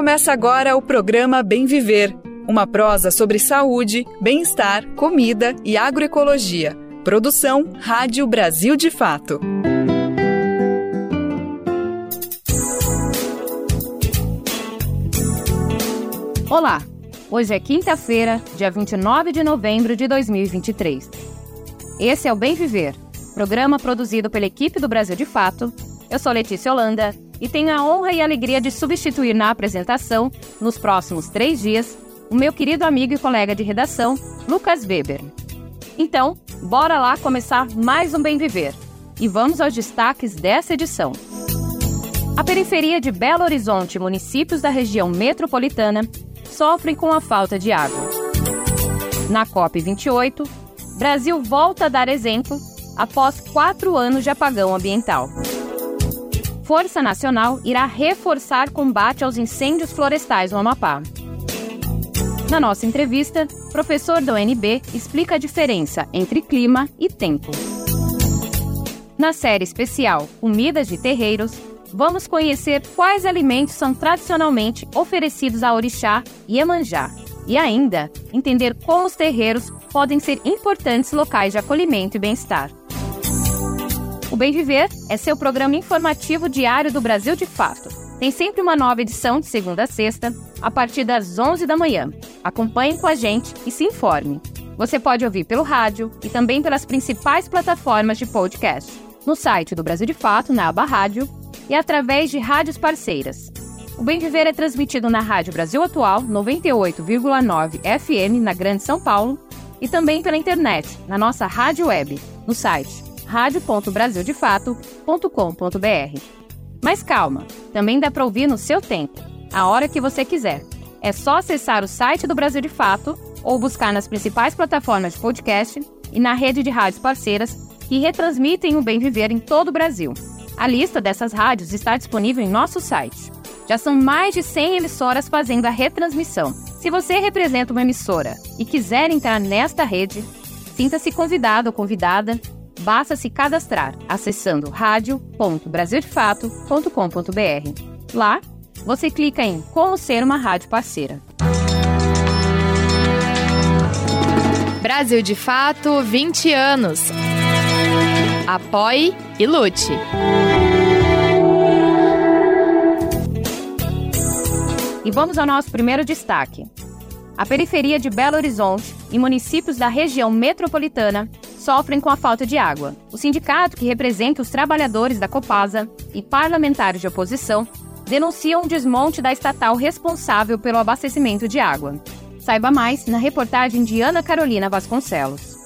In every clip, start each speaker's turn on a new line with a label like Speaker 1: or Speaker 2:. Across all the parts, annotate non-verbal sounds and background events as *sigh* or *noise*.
Speaker 1: Começa agora o programa Bem Viver, uma prosa sobre saúde, bem-estar, comida e agroecologia. Produção Rádio Brasil de Fato.
Speaker 2: Olá! Hoje é quinta-feira, dia 29 de novembro de 2023. Esse é o Bem Viver, programa produzido pela equipe do Brasil de Fato. Eu sou Letícia Holanda e tenho a honra e alegria de substituir na apresentação, nos próximos três dias, o meu querido amigo e colega de redação, Lucas Weber. Então, bora lá começar mais um Bem Viver. E vamos aos destaques dessa edição. A periferia de Belo Horizonte e municípios da região metropolitana sofrem com a falta de água. Na COP28, Brasil volta a dar exemplo após quatro anos de apagão ambiental. Força Nacional irá reforçar combate aos incêndios florestais no Amapá. Na nossa entrevista, professor do UNB explica a diferença entre clima e tempo. Na série especial Comidas de Terreiros, vamos conhecer quais alimentos são tradicionalmente oferecidos a orixá e Iemanjá, e ainda entender como os terreiros podem ser importantes locais de acolhimento e bem-estar. O Bem Viver é seu programa informativo diário do Brasil de Fato. Tem sempre uma nova edição de segunda a sexta, a partir das 11 da manhã. Acompanhe com a gente e se informe. Você pode ouvir pelo rádio e também pelas principais plataformas de podcast. No site do Brasil de Fato, na aba Rádio, e através de rádios parceiras. O Bem Viver é transmitido na Rádio Brasil Atual, 98,9 FM, na Grande São Paulo, e também pela internet, na nossa rádio web, no site radio.brasildefato.com.br. Mas calma, também dá para ouvir no seu tempo, a hora que você quiser. É só acessar o site do Brasil de Fato ou buscar nas principais plataformas de podcast e na rede de rádios parceiras que retransmitem o Bem Viver em todo o Brasil. A lista dessas rádios está disponível em nosso site. Já são mais de 100 emissoras fazendo a retransmissão. Se você representa uma emissora e quiser entrar nesta rede, sinta-se convidado ou convidada Basta se cadastrar acessando radio.brasildefato.com.br. Lá, você clica em Como ser uma rádio parceira.
Speaker 3: Brasil de Fato 20 anos. Apoie e lute.
Speaker 2: E vamos ao nosso primeiro destaque. A periferia de Belo Horizonte e municípios da região metropolitana sofrem com a falta de água. O sindicato, que representa os trabalhadores da Copasa e parlamentares de oposição, denunciam o desmonte da estatal responsável pelo abastecimento de água. Saiba mais na reportagem de Ana Carolina Vasconcelos.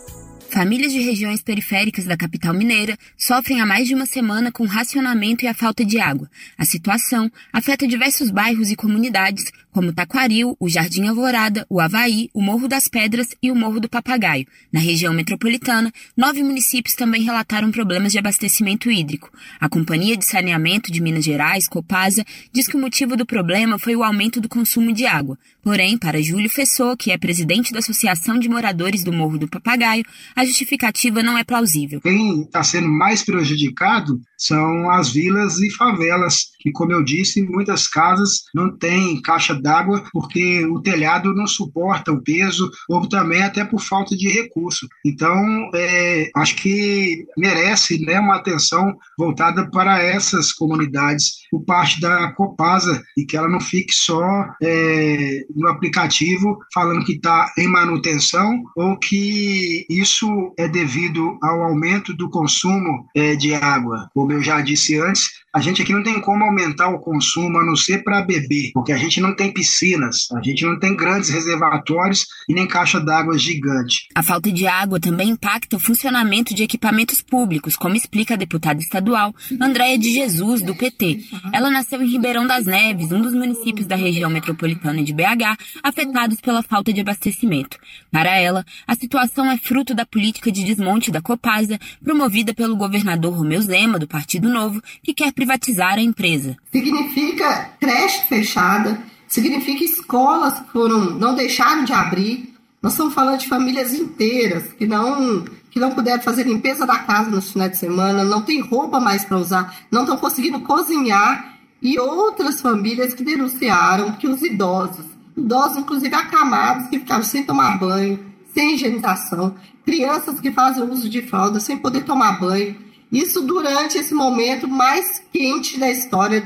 Speaker 4: Famílias de regiões periféricas da capital mineira sofrem há mais de uma semana com racionamento e a falta de água. A situação afeta diversos bairros e comunidades, como Taquaril, o Jardim Alvorada, o Havaí, o Morro das Pedras e o Morro do Papagaio. Na região metropolitana, nove municípios também relataram problemas de abastecimento hídrico. A Companhia de Saneamento de Minas Gerais, Copasa, diz que o motivo do problema foi o aumento do consumo de água. Porém, para Júlio Fessô, que é presidente da Associação de Moradores do Morro do Papagaio, a justificativa não é plausível.
Speaker 5: Quem está sendo mais prejudicado são as vilas e favelas, que, como eu disse, muitas casas não têm caixa d'água porque o telhado não suporta o peso, ou também até por falta de recurso. Então, é, acho que merece né, uma atenção voltada para essas comunidades por parte da Copasa e que ela não fique só é, no aplicativo falando que está em manutenção ou que isso é devido ao aumento do consumo é, de água. Como eu já disse antes, a gente aqui não tem como aumentar o consumo a não ser para beber, porque a gente não tem piscinas, a gente não tem grandes reservatórios e nem caixa d'água gigante.
Speaker 4: A falta de água também impacta o funcionamento de equipamentos públicos, como explica a deputada estadual Andréia de Jesus, do PT. Ela nasceu em Ribeirão das Neves, um dos municípios da região metropolitana de BH, afetados pela falta de abastecimento. Para ela, a situação é fruto da política de desmonte da Copasa, promovida pelo governador Romeu Zema, do Partido Novo, que quer privatizar a empresa.
Speaker 6: Significa creche fechada, significa escolas que foram, não deixaram de abrir. Nós estamos falando de famílias inteiras que não que não puderam fazer limpeza da casa no final de semana, não tem roupa mais para usar, não estão conseguindo cozinhar e outras famílias que denunciaram que os idosos, idosos inclusive acamados, que ficaram sem tomar banho, sem higienização, crianças que fazem uso de fralda sem poder tomar banho, isso durante esse momento mais quente da história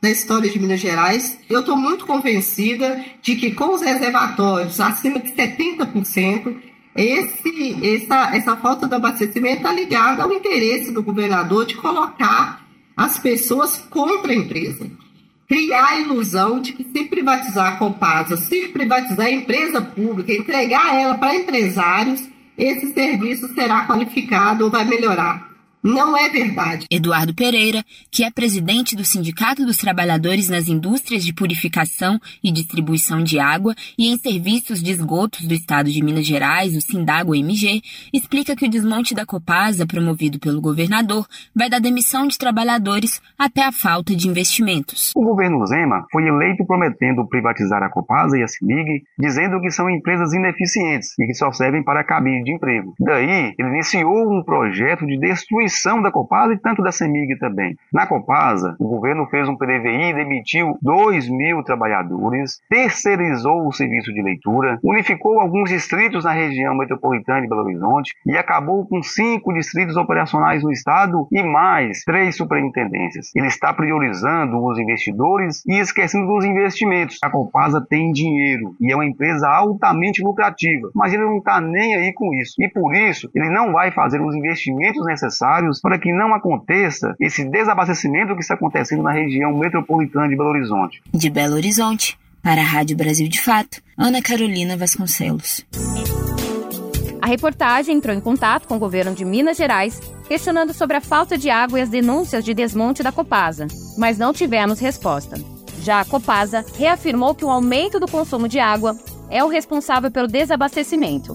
Speaker 6: da história de Minas Gerais. Eu estou muito convencida de que com os reservatórios acima de 70%, esse, essa, essa falta de abastecimento está ligada ao interesse do governador de colocar as pessoas contra a empresa. Criar a ilusão de que se privatizar a Copasa, se privatizar a empresa pública, entregar ela para empresários, esse serviço será qualificado ou vai melhorar. Não é verdade.
Speaker 4: Eduardo Pereira, que é presidente do Sindicato dos Trabalhadores nas Indústrias de Purificação e Distribuição de Água e em Serviços de Esgotos do Estado de Minas Gerais, o Sindago MG, explica que o desmonte da Copasa, promovido pelo governador, vai da demissão de trabalhadores até a falta de investimentos.
Speaker 7: O governo Zema foi eleito prometendo privatizar a Copasa e a CIMIG, dizendo que são empresas ineficientes e que só servem para cabide de emprego. Daí, ele iniciou um projeto de destruição da Copasa e tanto da CEMIG também. Na Copasa, o governo fez um PDVI demitiu 2 mil trabalhadores, terceirizou o serviço de leitura, unificou alguns distritos na região metropolitana de Belo Horizonte e acabou com cinco distritos operacionais no estado e mais três superintendências. Ele está priorizando os investidores e esquecendo dos investimentos. A Copasa tem dinheiro e é uma empresa altamente lucrativa, mas ele não está nem aí com isso. E por isso, ele não vai fazer os investimentos necessários necessários para que não aconteça esse desabastecimento que está acontecendo na região metropolitana de Belo Horizonte.
Speaker 4: De Belo Horizonte, para a Rádio Brasil de Fato, Ana Carolina Vasconcelos.
Speaker 2: A reportagem entrou em contato com o governo de Minas Gerais, questionando sobre a falta de água e as denúncias de desmonte da Copasa, mas não tivemos resposta. Já a Copasa reafirmou que o aumento do consumo de água é o responsável pelo desabastecimento.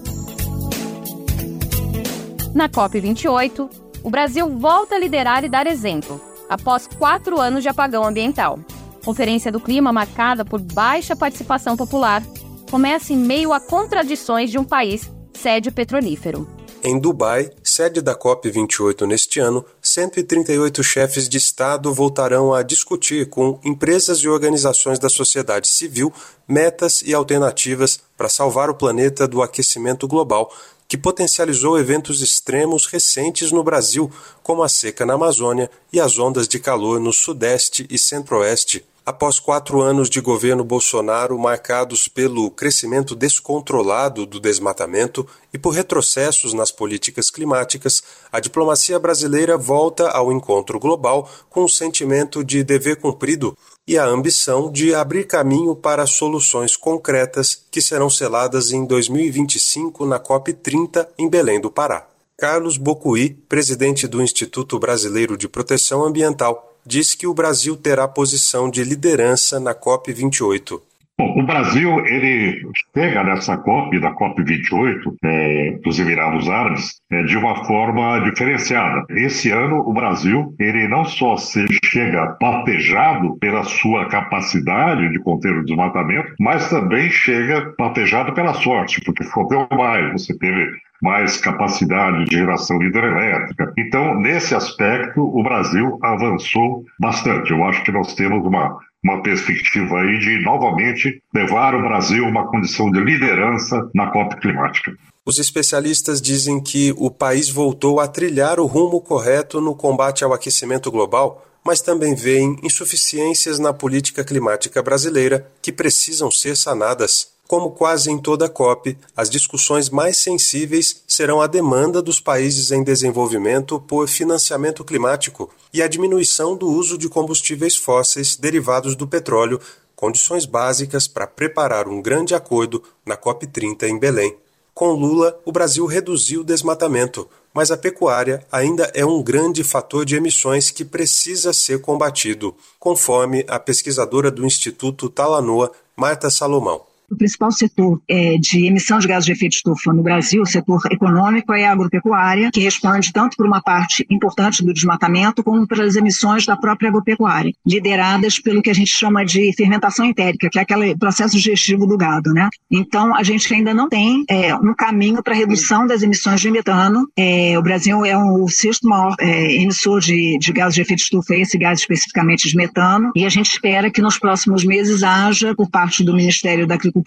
Speaker 2: Na COP28, o Brasil volta a liderar e dar exemplo, após quatro anos de apagão ambiental. Conferência do Clima marcada por baixa participação popular começa em meio a contradições de um país sede petrolífero.
Speaker 8: Em Dubai, sede da COP28 neste ano, 138 chefes de Estado voltarão a discutir com empresas e organizações da sociedade civil metas e alternativas para salvar o planeta do aquecimento global que potencializou eventos extremos recentes no Brasil, como a seca na Amazônia e as ondas de calor no Sudeste e Centro-Oeste. Após quatro anos de governo Bolsonaro marcados pelo crescimento descontrolado do desmatamento e por retrocessos nas políticas climáticas, a diplomacia brasileira volta ao encontro global com o sentimento de dever cumprido e a ambição de abrir caminho para soluções concretas que serão seladas em 2025 na COP30 em Belém do Pará. Carlos Bocuí, presidente do Instituto Brasileiro de Proteção Ambiental, diz que o Brasil terá posição de liderança na COP28.
Speaker 9: Bom, o Brasil, ele chega nessa COP, da COP 28, é, dos Emirados Árabes, é, de uma forma diferenciada. Esse ano, o Brasil, ele não só se chega patejado pela sua capacidade de conter o desmatamento, mas também chega patejado pela sorte, porque choveu mais, você teve mais capacidade de geração hidrelétrica. Então, nesse aspecto, o Brasil avançou bastante. Eu acho que nós temos uma uma perspectiva aí de novamente levar o Brasil a uma condição de liderança na COP climática.
Speaker 8: Os especialistas dizem que o país voltou a trilhar o rumo correto no combate ao aquecimento global, mas também veem insuficiências na política climática brasileira que precisam ser sanadas. Como quase em toda COP, as discussões mais sensíveis serão a demanda dos países em desenvolvimento por financiamento climático e a diminuição do uso de combustíveis fósseis derivados do petróleo, condições básicas para preparar um grande acordo na COP30 em Belém. Com Lula, o Brasil reduziu o desmatamento, mas a pecuária ainda é um grande fator de emissões que precisa ser combatido, conforme a pesquisadora do Instituto Talanoa, Marta Salomão.
Speaker 10: O principal setor é, de emissão de gases de efeito estufa no Brasil, o setor econômico, é a agropecuária, que responde tanto por uma parte importante do desmatamento como pelas emissões da própria agropecuária, lideradas pelo que a gente chama de fermentação entérica, que é aquele processo digestivo do gado, né? Então, a gente ainda não tem é, um caminho para redução das emissões de metano. É, o Brasil é o sexto maior é, emissor de, de gases de efeito estufa, esse gás especificamente de metano, e a gente espera que nos próximos meses haja, por parte do Ministério da Agricultura,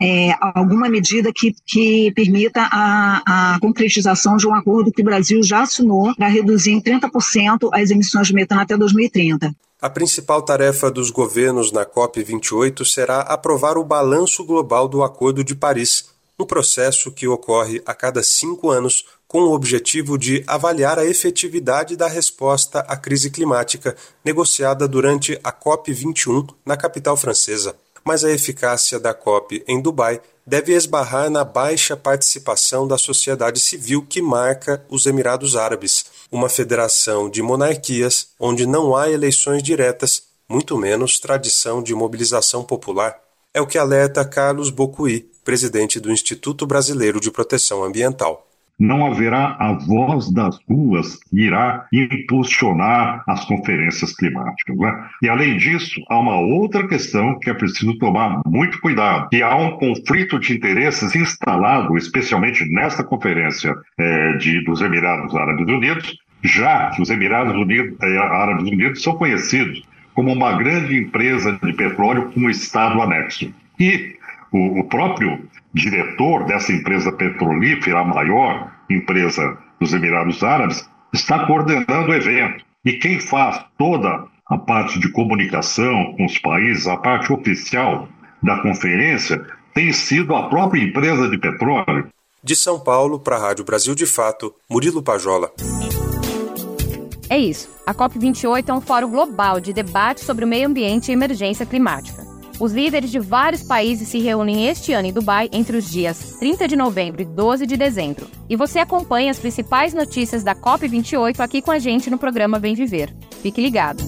Speaker 10: é, alguma medida que, que permita a, a concretização de um acordo que o Brasil já assinou para reduzir em 30% as emissões de metano até 2030.
Speaker 8: A principal tarefa dos governos na COP28 será aprovar o balanço global do Acordo de Paris, um processo que ocorre a cada cinco anos com o objetivo de avaliar a efetividade da resposta à crise climática negociada durante a COP21 na capital francesa. Mas a eficácia da COP em Dubai deve esbarrar na baixa participação da sociedade civil que marca os Emirados Árabes, uma federação de monarquias onde não há eleições diretas, muito menos tradição de mobilização popular. É o que alerta Carlos Bocuí, presidente do Instituto Brasileiro de Proteção Ambiental
Speaker 9: não haverá a voz das ruas que irá impulsionar as conferências climáticas. Né? E, além disso, há uma outra questão que é preciso tomar muito cuidado, que há um conflito de interesses instalado, especialmente nesta conferência é, de, dos Emirados Árabes Unidos, já que os Emirados Unidos, é, Árabes Unidos são conhecidos como uma grande empresa de petróleo com um Estado anexo. E o, o próprio diretor dessa empresa petrolífera, maior empresa dos Emirados Árabes, está coordenando o evento. E quem faz toda a parte de comunicação com os países, a parte oficial da conferência, tem sido a própria empresa de petróleo.
Speaker 8: De São Paulo para a Rádio Brasil de Fato, Murilo Pajola.
Speaker 2: É isso. A COP28 é um fórum global de debate sobre o meio ambiente e emergência climática. Os líderes de vários países se reúnem este ano em Dubai entre os dias 30 de novembro e 12 de dezembro. E você acompanha as principais notícias da COP28 aqui com a gente no programa Bem Viver. Fique ligado.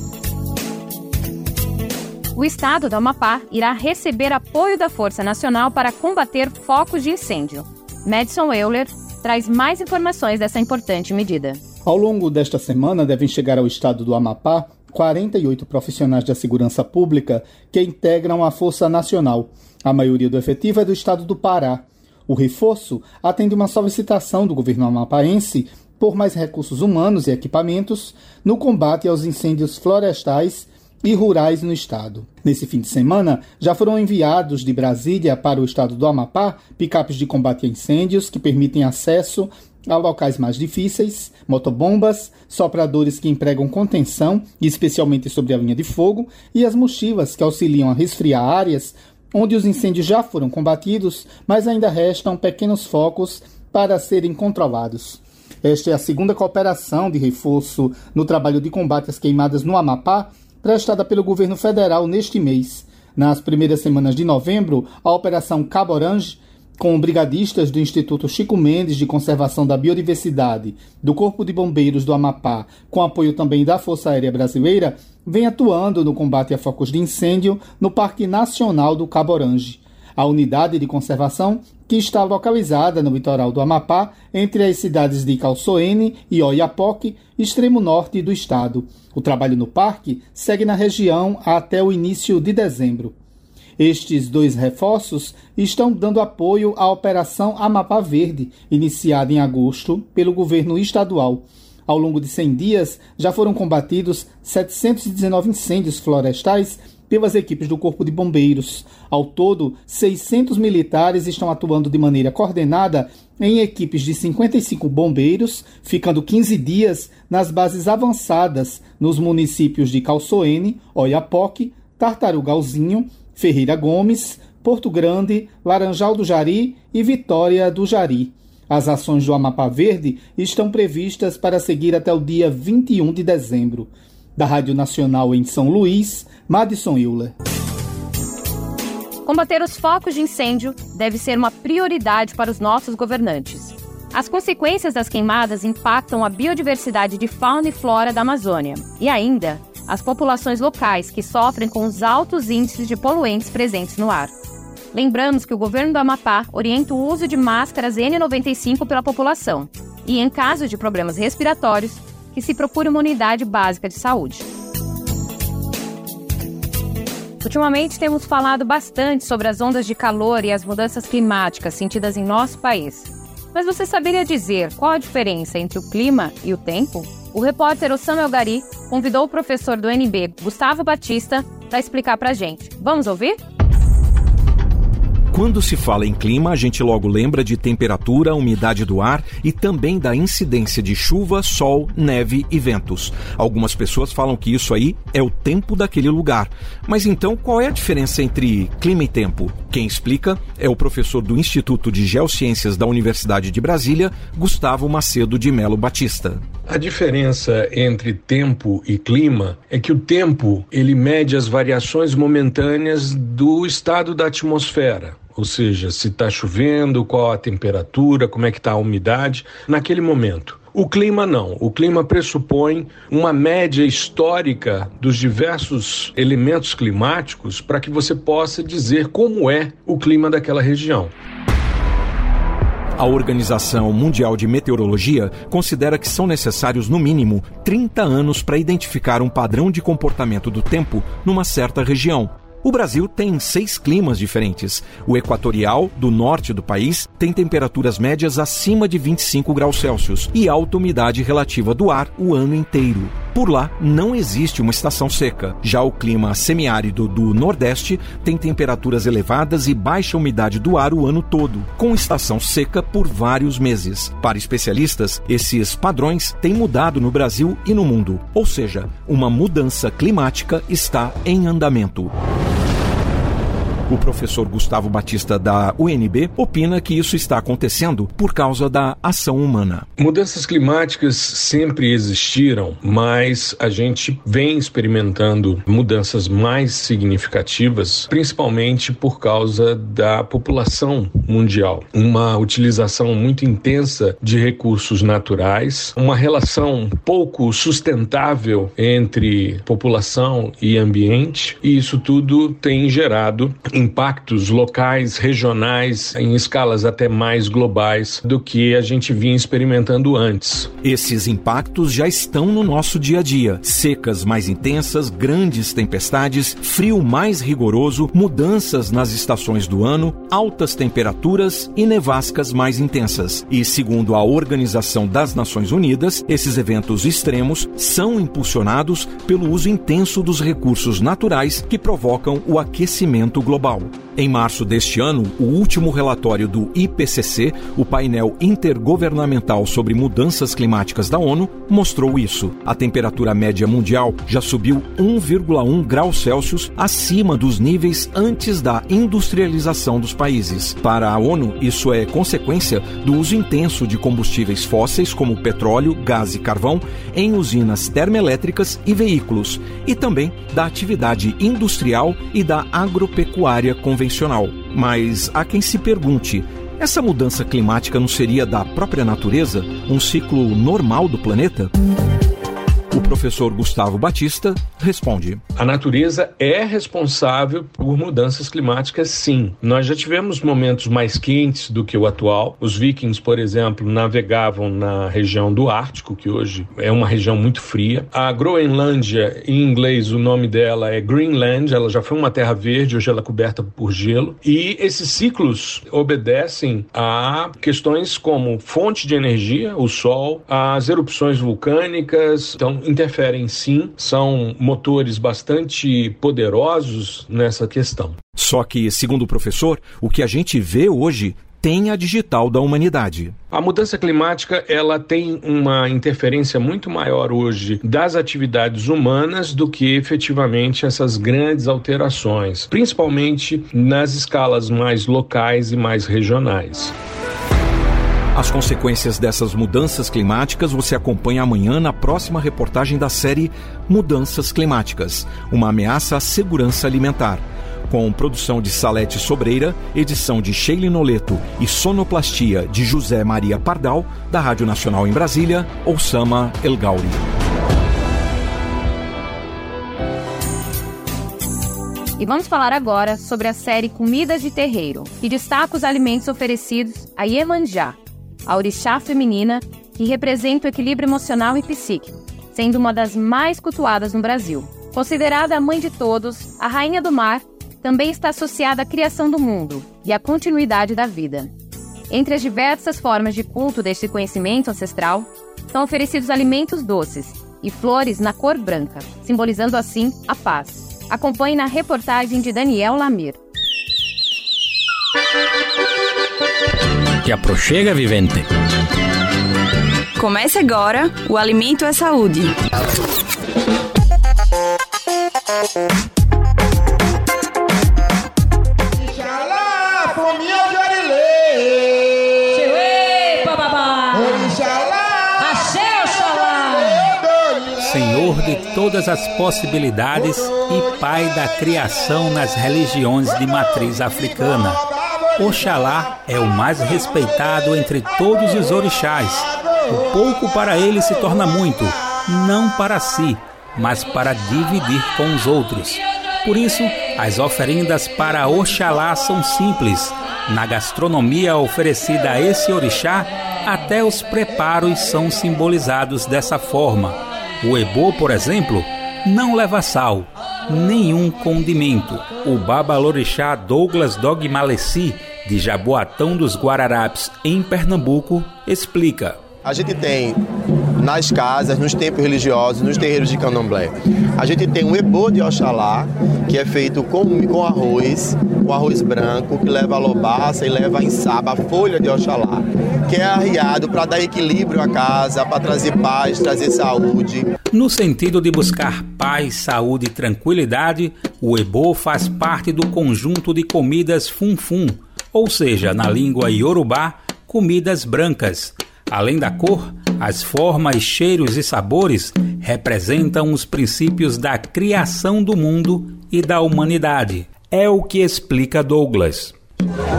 Speaker 2: O estado do Amapá irá receber apoio da Força Nacional para combater focos de incêndio. Madison Euler traz mais informações dessa importante medida.
Speaker 11: Ao longo desta semana devem chegar ao estado do Amapá 48 profissionais da segurança pública que integram a Força Nacional. A maioria do efetivo é do estado do Pará. O reforço atende uma solicitação do governo amapaense por mais recursos humanos e equipamentos no combate aos incêndios florestais e rurais no estado. Nesse fim de semana, já foram enviados de Brasília para o estado do Amapá picapes de combate a incêndios que permitem acesso a locais mais difíceis, motobombas, sopradores que empregam contenção, especialmente sobre a linha de fogo, e as mochilas que auxiliam a resfriar áreas onde os incêndios já foram combatidos, mas ainda restam pequenos focos para serem controlados. Esta é a segunda cooperação de reforço no trabalho de combate às queimadas no Amapá, prestada pelo governo federal neste mês. Nas primeiras semanas de novembro, a Operação Cabo Orange com brigadistas do Instituto Chico Mendes de Conservação da Biodiversidade, do Corpo de Bombeiros do Amapá, com apoio também da Força Aérea Brasileira, vem atuando no combate a focos de incêndio no Parque Nacional do Cabo Orange. A unidade de conservação, que está localizada no litoral do Amapá, entre as cidades de Calçoene e Oiapoque, extremo norte do estado. O trabalho no parque segue na região até o início de dezembro. Estes dois reforços estão dando apoio à Operação Amapá Verde, iniciada em agosto pelo governo estadual. Ao longo de 100 dias, já foram combatidos 719 incêndios florestais pelas equipes do Corpo de Bombeiros. Ao todo, 600 militares estão atuando de maneira coordenada em equipes de 55 bombeiros, ficando 15 dias nas bases avançadas nos municípios de Calçoene, Oiapoque, Tartarugalzinho, Ferreira Gomes, Porto Grande, Laranjal do Jari e Vitória do Jari. As ações do Amapá Verde estão previstas para seguir até o dia 21 de dezembro. Da Rádio Nacional em São Luís, Madison Euler.
Speaker 2: Combater os focos de incêndio deve ser uma prioridade para os nossos governantes. As consequências das queimadas impactam a biodiversidade de fauna e flora da Amazônia e ainda as populações locais que sofrem com os altos índices de poluentes presentes no ar. Lembramos que o governo do Amapá orienta o uso de máscaras N95 pela população e, em caso de problemas respiratórios, que se procure uma unidade básica de saúde. Ultimamente temos falado bastante sobre as ondas de calor e as mudanças climáticas sentidas em nosso país. Mas você saberia dizer qual a diferença entre o clima e o tempo? O repórter Osama Gari convidou o professor do NB, Gustavo Batista, para explicar para a gente. Vamos ouvir?
Speaker 12: Quando se fala em clima, a gente logo lembra de temperatura, umidade do ar e também da incidência de chuva, sol, neve e ventos. Algumas pessoas falam que isso aí é o tempo daquele lugar. Mas então, qual é a diferença entre clima e tempo? Quem explica é o professor do Instituto de Geociências da Universidade de Brasília, Gustavo Macedo de Melo Batista.
Speaker 13: A diferença entre tempo e clima é que o tempo ele mede as variações momentâneas do estado da atmosfera ou seja, se está chovendo, qual a temperatura, como é que está a umidade naquele momento. O clima não. O clima pressupõe uma média histórica dos diversos elementos climáticos para que você possa dizer como é o clima daquela região.
Speaker 12: A Organização Mundial de Meteorologia considera que são necessários, no mínimo, 30 anos para identificar um padrão de comportamento do tempo numa certa região. O Brasil tem seis climas diferentes. O equatorial, do norte do país, tem temperaturas médias acima de 25 graus Celsius e alta umidade relativa do ar o ano inteiro. Por lá, não existe uma estação seca. Já o clima semiárido do Nordeste tem temperaturas elevadas e baixa umidade do ar o ano todo, com estação seca por vários meses. Para especialistas, esses padrões têm mudado no Brasil e no mundo, ou seja, uma mudança climática está em andamento. O professor Gustavo Batista da UNB opina que isso está acontecendo por causa da ação humana.
Speaker 13: Mudanças climáticas sempre existiram, mas a gente vem experimentando mudanças mais significativas, principalmente por causa da população mundial. Uma utilização muito intensa de recursos naturais, uma relação pouco sustentável entre população e ambiente, e isso tudo tem gerado impactos locais, regionais, em escalas até mais globais do que a gente vinha experimentando antes.
Speaker 12: Esses impactos já estão no nosso dia a dia: secas mais intensas, grandes tempestades, frio mais rigoroso, mudanças nas estações do ano, altas temperaturas e nevascas mais intensas. E segundo a Organização das Nações Unidas, esses eventos extremos são impulsionados pelo uso intenso dos recursos naturais que provocam o aquecimento global global. Em março deste ano, o último relatório do IPCC, o painel intergovernamental sobre mudanças climáticas da ONU, mostrou isso. A temperatura média mundial já subiu 1,1 graus Celsius acima dos níveis antes da industrialização dos países. Para a ONU, isso é consequência do uso intenso de combustíveis fósseis como petróleo, gás e carvão em usinas termoelétricas e veículos, e também da atividade industrial e da agropecuária convencional convencional. Mas há quem se pergunte: essa mudança climática não seria da própria natureza um ciclo normal do planeta? O professor Gustavo Batista responde:
Speaker 13: A natureza é responsável por mudanças climáticas, sim. Nós já tivemos momentos mais quentes do que o atual. Os vikings, por exemplo, navegavam na região do Ártico, que hoje é uma região muito fria. A Groenlândia, em inglês, o nome dela é Greenland, ela já foi uma terra verde, hoje ela é coberta por gelo. E esses ciclos obedecem a questões como fonte de energia, o sol, as erupções vulcânicas. Então, interferem sim, são motores bastante poderosos nessa questão.
Speaker 12: Só que, segundo o professor, o que a gente vê hoje tem a digital da humanidade.
Speaker 13: A mudança climática ela tem uma interferência muito maior hoje das atividades humanas do que efetivamente essas grandes alterações, principalmente nas escalas mais locais e mais regionais.
Speaker 12: As consequências dessas mudanças climáticas você acompanha amanhã na próxima reportagem da série Mudanças Climáticas uma ameaça à segurança alimentar. Com produção de Salete Sobreira, edição de Sheila Noleto e sonoplastia de José Maria Pardal, da Rádio Nacional em Brasília, Oussama El Gauri.
Speaker 2: E vamos falar agora sobre a série Comidas de Terreiro, que destaca os alimentos oferecidos a Iemanjá, a orixá feminina que representa o equilíbrio emocional e psíquico, sendo uma das mais cultuadas no Brasil. Considerada a mãe de todos, a rainha do mar também está associada à criação do mundo e à continuidade da vida. Entre as diversas formas de culto deste conhecimento ancestral, são oferecidos alimentos doces e flores na cor branca, simbolizando assim a paz. Acompanhe na reportagem de Daniel Lamir.
Speaker 14: Te aproxega, vivente.
Speaker 1: Comece agora o Alimento é Saúde.
Speaker 14: Senhor de todas as possibilidades e Pai da criação nas religiões de matriz africana. Oxalá é o mais respeitado entre todos os orixás. O pouco para ele se torna muito, não para si, mas para dividir com os outros. Por isso, as oferendas para Oxalá são simples. Na gastronomia oferecida a esse orixá, até os preparos são simbolizados dessa forma. O ebô, por exemplo, não leva sal, nenhum condimento. O babalorixá Douglas Dogmaleci, de Jaboatão dos Guararapes, em Pernambuco, explica.
Speaker 15: A gente tem nas casas, nos templos religiosos, nos terreiros de candomblé. A gente tem um ebô de Oxalá, que é feito com, com arroz, com arroz branco, que leva a lobaça e leva a insaba, a folha de Oxalá, que é arriado para dar equilíbrio à casa, para trazer paz, trazer saúde.
Speaker 14: No sentido de buscar paz, saúde e tranquilidade, o ebô faz parte do conjunto de comidas fum-fum, ou seja, na língua iorubá, comidas brancas Além da cor, as formas, cheiros e sabores representam os princípios da criação do mundo e da humanidade. É o que explica Douglas.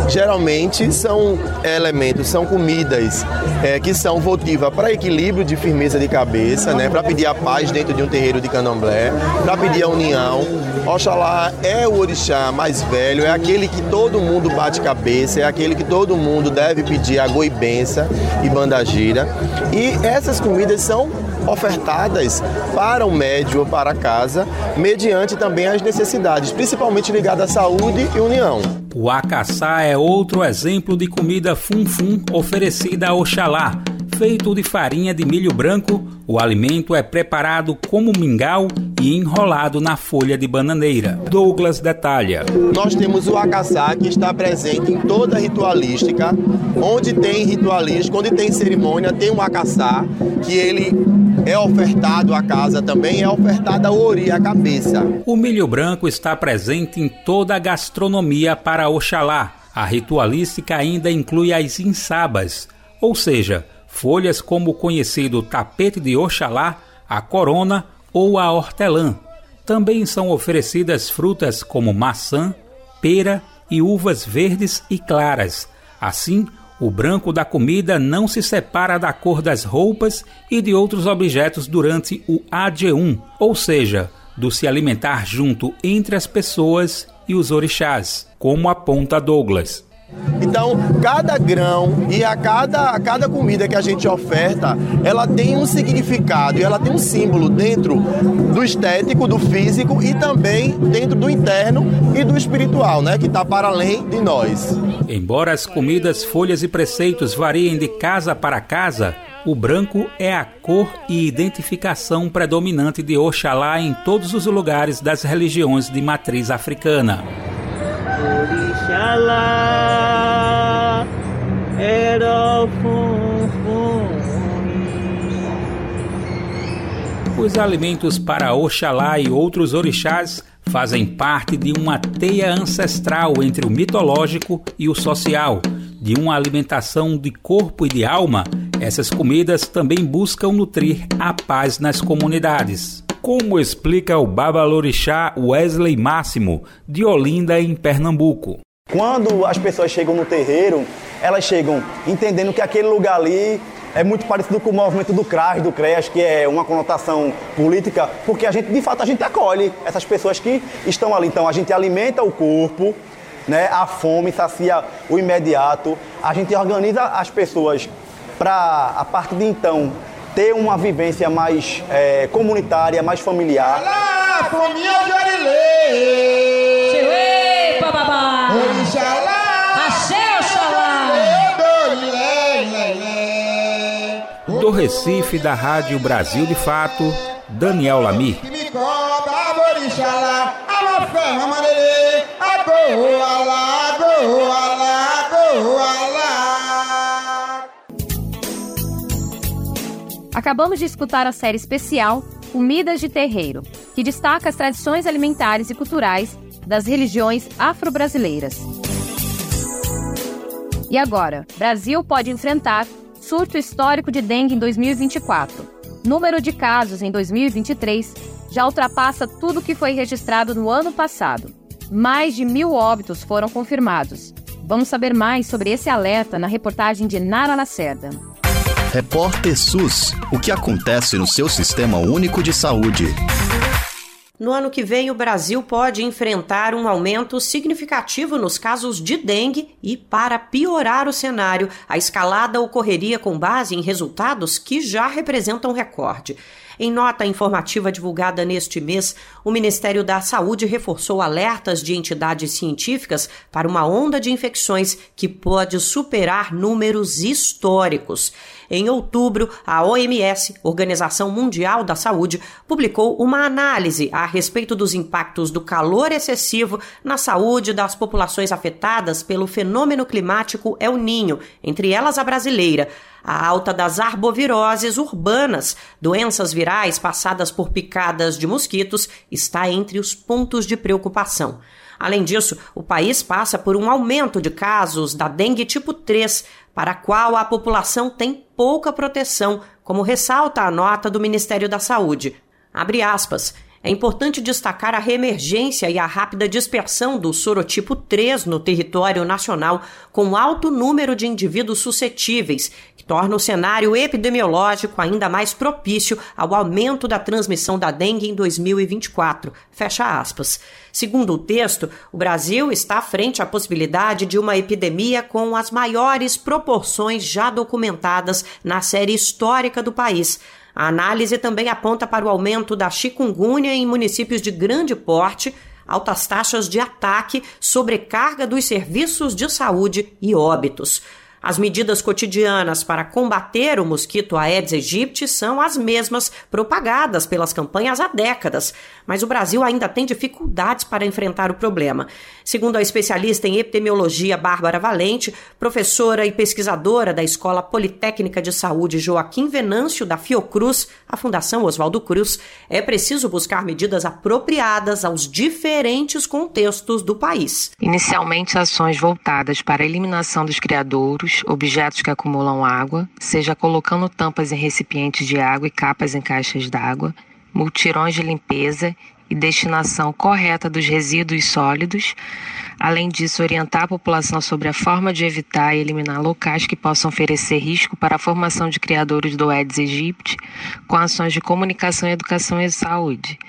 Speaker 15: Geralmente são elementos, são comidas é, que são votivas para equilíbrio de firmeza de cabeça, né, para pedir a paz dentro de um terreiro de candomblé, para pedir a união. Oxalá é o orixá mais velho, é aquele que todo mundo bate cabeça, é aquele que todo mundo deve pedir a goibença e bandagira. E essas comidas são ofertadas para o médio ou para a casa, mediante também as necessidades, principalmente ligadas à saúde e união.
Speaker 14: O acaçá é outro exemplo de comida fum-fum oferecida a Oxalá. Feito de farinha de milho branco, o alimento é preparado como mingau e enrolado na folha de bananeira. Douglas detalha.
Speaker 15: Nós temos o acaçá que está presente em toda ritualística. Onde tem ritualística, onde tem cerimônia, tem um acaçá que ele é ofertado à casa também, é ofertada a ori, a cabeça.
Speaker 14: O milho branco está presente em toda a gastronomia para Oxalá. A ritualística ainda inclui as insabas, ou seja, folhas como o conhecido tapete de Oxalá, a corona ou a hortelã. Também são oferecidas frutas como maçã, pera e uvas verdes e claras. Assim, o branco da comida não se separa da cor das roupas e de outros objetos durante o AD1, ou seja, do se alimentar junto entre as pessoas e os orixás, como aponta Douglas.
Speaker 15: Então, cada grão e a cada, a cada comida que a gente oferta, ela tem um significado e ela tem um símbolo dentro do estético, do físico e também dentro do interno e do espiritual, né, que está para além de nós.
Speaker 14: Embora as comidas, folhas e preceitos variem de casa para casa, o branco é a cor e identificação predominante de Oxalá em todos os lugares das religiões de matriz africana. Orixalá era Os alimentos para Oxalá e outros orixás fazem parte de uma teia ancestral entre o mitológico e o social. De uma alimentação de corpo e de alma, essas comidas também buscam nutrir a paz nas comunidades como explica o babalorixá Wesley Máximo, de Olinda, em Pernambuco.
Speaker 16: Quando as pessoas chegam no terreiro, elas chegam entendendo que aquele lugar ali é muito parecido com o movimento do CRAS, do CREAS, que é uma conotação política, porque a gente, de fato, a gente acolhe essas pessoas que estão ali. Então, a gente alimenta o corpo, né, a fome, sacia o imediato, a gente organiza as pessoas para, a partir de então, ter uma vivência mais é, comunitária, mais familiar. Alá, fominha Cheguei,
Speaker 12: Do Recife, da Rádio Brasil de Fato, Daniel Lamy.
Speaker 2: Acabamos de escutar a série especial Comidas de Terreiro, que destaca as tradições alimentares e culturais das religiões afro-brasileiras. E agora, Brasil pode enfrentar surto histórico de dengue em 2024. Número de casos em 2023 já ultrapassa tudo que foi registrado no ano passado. Mais de mil óbitos foram confirmados. Vamos saber mais sobre esse alerta na reportagem de Nara Lacerda.
Speaker 17: Repórter SUS: O que acontece no seu sistema único de saúde?
Speaker 18: No ano que vem, o Brasil pode enfrentar um aumento significativo nos casos de dengue e, para piorar o cenário, a escalada ocorreria com base em resultados que já representam recorde. Em nota informativa divulgada neste mês, o Ministério da Saúde reforçou alertas de entidades científicas para uma onda de infecções que pode superar números históricos. Em outubro, a OMS, Organização Mundial da Saúde, publicou uma análise a respeito dos impactos do calor excessivo na saúde das populações afetadas pelo fenômeno climático El Ninho, entre elas a brasileira a alta das arboviroses urbanas, doenças virais passadas por picadas de mosquitos, está entre os pontos de preocupação. Além disso, o país passa por um aumento de casos da dengue tipo 3, para a qual a população tem pouca proteção, como ressalta a nota do Ministério da Saúde. Abre aspas. É importante destacar a reemergência e a rápida dispersão do sorotipo 3 no território nacional, com alto número de indivíduos suscetíveis, torna o cenário epidemiológico ainda mais propício ao aumento da transmissão da dengue em 2024. Fecha aspas. Segundo o texto, o Brasil está frente à possibilidade de uma epidemia com as maiores proporções já documentadas na série histórica do país. A análise também aponta para o aumento da chikungunya em municípios de grande porte, altas taxas de ataque, sobrecarga dos serviços de saúde e óbitos. As medidas cotidianas para combater o mosquito Aedes aegypti são as mesmas propagadas pelas campanhas há décadas, mas o Brasil ainda tem dificuldades para enfrentar o problema. Segundo a especialista em epidemiologia Bárbara Valente, professora e pesquisadora da Escola Politécnica de Saúde Joaquim Venâncio da Fiocruz, a Fundação Oswaldo Cruz, é preciso buscar medidas apropriadas aos diferentes contextos do país.
Speaker 19: Inicialmente, ações voltadas para a eliminação dos criadouros objetos que acumulam água, seja colocando tampas em recipientes de água e capas em caixas d'água, multirões de limpeza e destinação correta dos resíduos sólidos. Além disso, orientar a população sobre a forma de evitar e eliminar locais que possam oferecer risco para a formação de criadores do Aedes aegypti, com ações de comunicação, educação e saúde.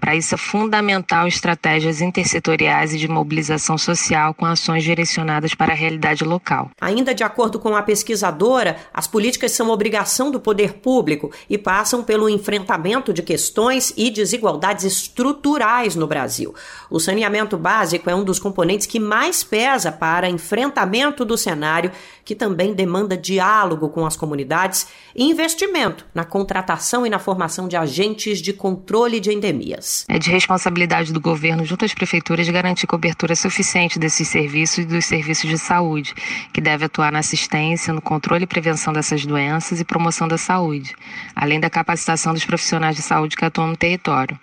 Speaker 19: Para isso é fundamental estratégias intersetoriais e de mobilização social com ações direcionadas para a realidade local.
Speaker 18: Ainda de acordo com a pesquisadora, as políticas são obrigação do poder público e passam pelo enfrentamento de questões e desigualdades estruturais no Brasil. O saneamento básico é um dos componentes que mais pesa para enfrentamento do cenário, que também demanda diálogo com as comunidades e investimento na contratação e na formação de agentes de controle de endemias.
Speaker 19: É de responsabilidade do governo, junto às prefeituras, garantir cobertura suficiente desses serviços e dos serviços de saúde, que deve atuar na assistência, no controle e prevenção dessas doenças e promoção da saúde, além da capacitação dos profissionais de saúde que atuam no território.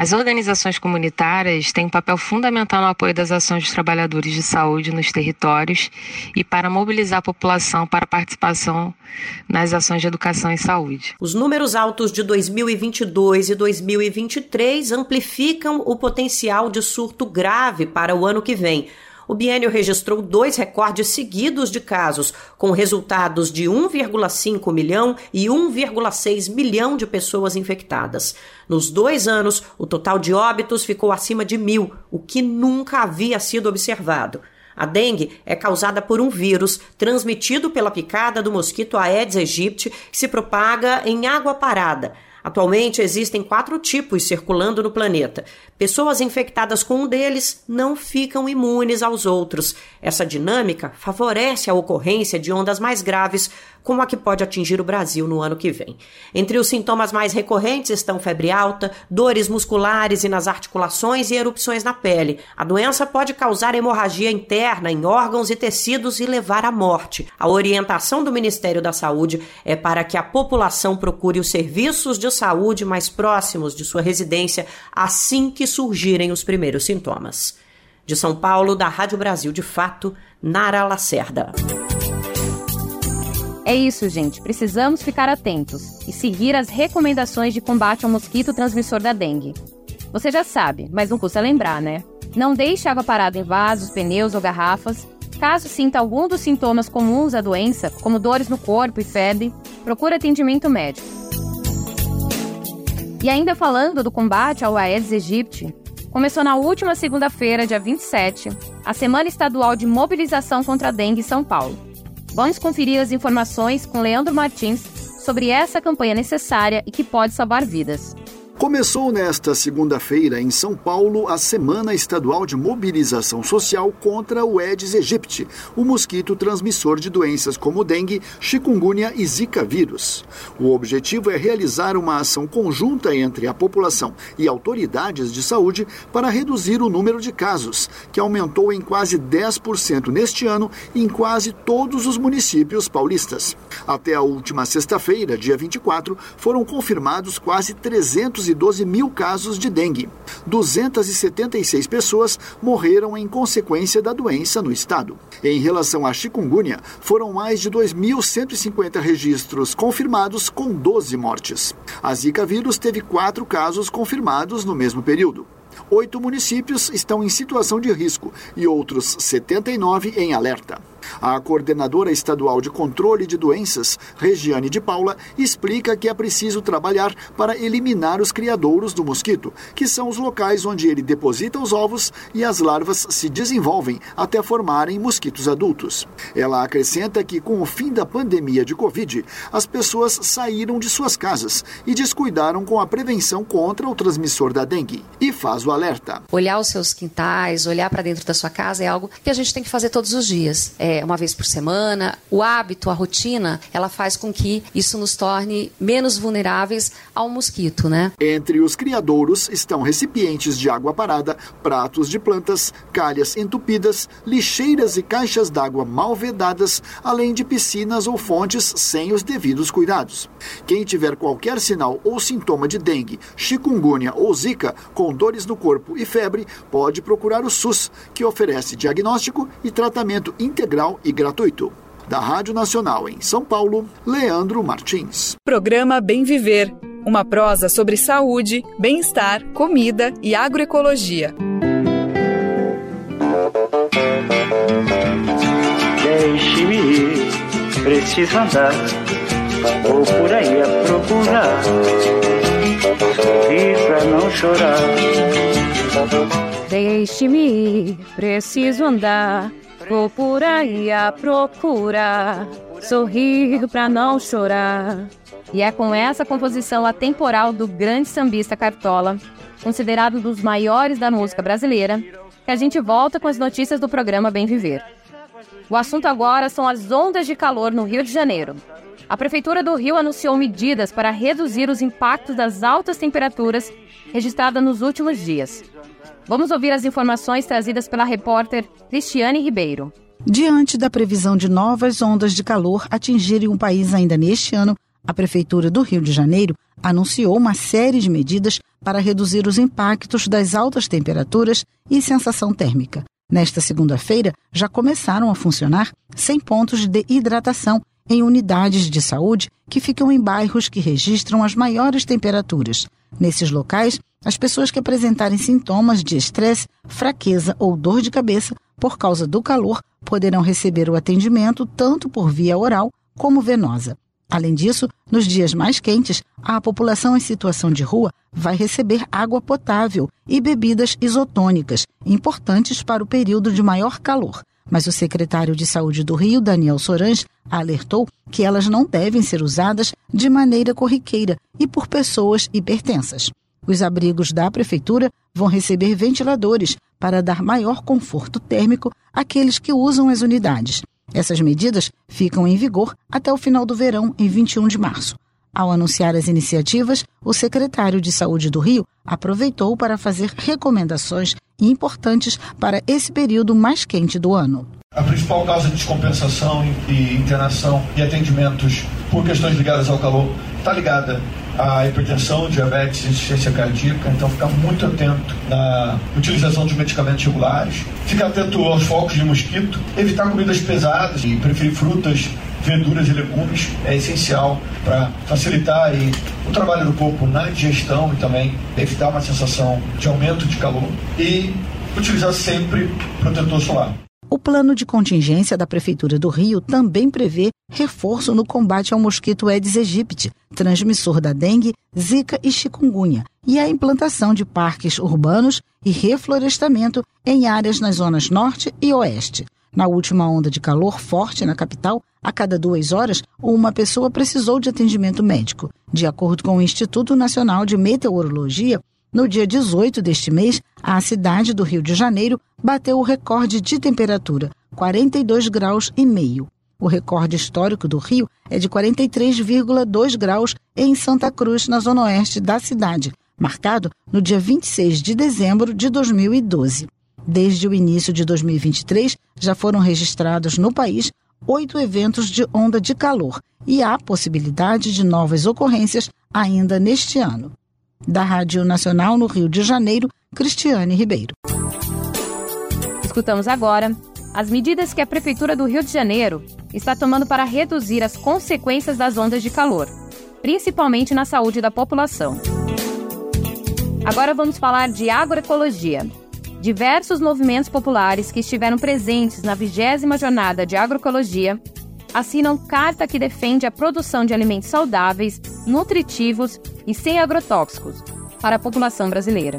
Speaker 19: As organizações comunitárias têm um papel fundamental no apoio das ações dos trabalhadores de saúde nos territórios e para mobilizar a população para participação nas ações de educação e saúde.
Speaker 18: Os números altos de 2022 e 2023 amplificam o potencial de surto grave para o ano que vem. O biênio registrou dois recordes seguidos de casos, com resultados de 1,5 milhão e 1,6 milhão de pessoas infectadas. Nos dois anos, o total de óbitos ficou acima de mil, o que nunca havia sido observado. A dengue é causada por um vírus transmitido pela picada do mosquito Aedes aegypti que se propaga em água parada. Atualmente existem quatro tipos circulando no planeta. Pessoas infectadas com um deles não ficam imunes aos outros. Essa dinâmica favorece a ocorrência de ondas mais graves, como a que pode atingir o Brasil no ano que vem. Entre os sintomas mais recorrentes estão febre alta, dores musculares e nas articulações e erupções na pele. A doença pode causar hemorragia interna em órgãos e tecidos e levar à morte. A orientação do Ministério da Saúde é para que a população procure os serviços de saúde mais próximos de sua residência assim que surgirem os primeiros sintomas. De São Paulo, da Rádio Brasil de Fato, Nara Lacerda.
Speaker 2: É isso, gente. Precisamos ficar atentos e seguir as recomendações de combate ao mosquito transmissor da dengue. Você já sabe, mas não custa lembrar, né? Não deixe água parada em vasos, pneus ou garrafas. Caso sinta algum dos sintomas comuns da doença, como dores no corpo e febre, procure atendimento médico. E ainda falando do combate ao Aedes aegypti, começou na última segunda-feira, dia 27, a Semana Estadual de Mobilização contra a Dengue em São Paulo. Vamos conferir as informações com Leandro Martins sobre essa campanha necessária e que pode salvar vidas.
Speaker 20: Começou nesta segunda-feira em São Paulo a Semana Estadual de Mobilização Social contra o Aedes aegypti, o mosquito transmissor de doenças como dengue, chikungunya e zika vírus. O objetivo é realizar uma ação conjunta entre a população e autoridades de saúde para reduzir o número de casos, que aumentou em quase 10% neste ano em quase todos os municípios paulistas. Até a última sexta-feira, dia 24, foram confirmados quase 300 212 mil casos de dengue. 276 pessoas morreram em consequência da doença no estado. Em relação à chikungunya, foram mais de 2.150 registros confirmados, com 12 mortes. A Zika vírus teve quatro casos confirmados no mesmo período. Oito municípios estão em situação de risco e outros 79 em alerta. A coordenadora estadual de controle de doenças, Regiane de Paula, explica que é preciso trabalhar para eliminar os criadouros do mosquito, que são os locais onde ele deposita os ovos e as larvas se desenvolvem até formarem mosquitos adultos. Ela acrescenta que, com o fim da pandemia de Covid, as pessoas saíram de suas casas e descuidaram com a prevenção contra o transmissor da dengue. E faz o alerta.
Speaker 21: Olhar os seus quintais, olhar para dentro da sua casa é algo que a gente tem que fazer todos os dias. É, uma vez por semana. O hábito, a rotina, ela faz com que isso nos torne menos vulneráveis ao mosquito, né?
Speaker 20: Entre os criadouros estão recipientes de água parada, pratos de plantas, calhas entupidas, lixeiras e caixas d'água mal vedadas, além de piscinas ou fontes sem os devidos cuidados. Quem tiver qualquer sinal ou sintoma de dengue, chikungunya ou zika, com dores no corpo e febre, pode procurar o SUS, que oferece diagnóstico e tratamento integral e gratuito. Da Rádio Nacional em São Paulo, Leandro Martins.
Speaker 1: Programa Bem Viver. Uma prosa sobre saúde, bem-estar, comida e agroecologia.
Speaker 22: Deixe-me ir, preciso andar, vou por aí a procurar, sorrir pra não chorar.
Speaker 2: Deixe-me ir, preciso andar Vou por aí a procurar, sorrir pra não chorar. E é com essa composição atemporal do grande sambista Cartola, considerado dos maiores da música brasileira, que a gente volta com as notícias do programa Bem Viver. O assunto agora são as ondas de calor no Rio de Janeiro. A Prefeitura do Rio anunciou medidas para reduzir os impactos das altas temperaturas registradas nos últimos dias. Vamos ouvir as informações trazidas pela repórter Cristiane Ribeiro.
Speaker 23: Diante da previsão de novas ondas de calor atingirem o país ainda neste ano, a Prefeitura do Rio de Janeiro anunciou uma série de medidas para reduzir os impactos das altas temperaturas e sensação térmica. Nesta segunda-feira, já começaram a funcionar 100 pontos de hidratação em unidades de saúde que ficam em bairros que registram as maiores temperaturas. Nesses locais, as pessoas que apresentarem sintomas de estresse, fraqueza ou dor de cabeça por causa do calor poderão receber o atendimento tanto por via oral como venosa. Além disso, nos dias mais quentes, a população em situação de rua vai receber água potável e bebidas isotônicas, importantes para o período de maior calor. Mas o secretário de Saúde do Rio, Daniel Sorans, alertou que elas não devem ser usadas de maneira corriqueira e por pessoas hipertensas. Os abrigos da prefeitura vão receber ventiladores para dar maior conforto térmico àqueles que usam as unidades. Essas medidas ficam em vigor até o final do verão, em 21 de março. Ao anunciar as iniciativas, o secretário de Saúde do Rio aproveitou para fazer recomendações importantes para esse período mais quente do ano.
Speaker 24: A principal causa de descompensação e internação e atendimentos por questões ligadas ao calor está ligada à hipertensão, diabetes insuficiência cardíaca. Então, ficar muito atento na utilização de medicamentos regulares, ficar atento aos focos de mosquito, evitar comidas pesadas e preferir frutas verduras e legumes é essencial para facilitar aí o trabalho do corpo na digestão e também evitar uma sensação de aumento de calor e utilizar sempre protetor solar.
Speaker 23: O plano de contingência da Prefeitura do Rio também prevê reforço no combate ao mosquito Aedes aegypti, transmissor da dengue, zika e chikungunya, e a implantação de parques urbanos e reflorestamento em áreas nas zonas norte e oeste. Na última onda de calor forte na capital, a cada duas horas, uma pessoa precisou de atendimento médico. De acordo com o Instituto Nacional de Meteorologia, no dia 18 deste mês, a cidade do Rio de Janeiro bateu o recorde de temperatura, 42 graus e meio. O recorde histórico do Rio é de 43,2 graus em Santa Cruz, na zona oeste da cidade, marcado no dia 26 de dezembro de 2012. Desde o início de 2023, já foram registrados no país oito eventos de onda de calor e há possibilidade de novas ocorrências ainda neste ano. Da Rádio Nacional no Rio de Janeiro, Cristiane Ribeiro.
Speaker 2: Escutamos agora as medidas que a Prefeitura do Rio de Janeiro está tomando para reduzir as consequências das ondas de calor, principalmente na saúde da população. Agora vamos falar de agroecologia. Diversos movimentos populares que estiveram presentes na 20 Jornada de Agroecologia assinam carta que defende a produção de alimentos saudáveis, nutritivos e sem agrotóxicos para a população brasileira.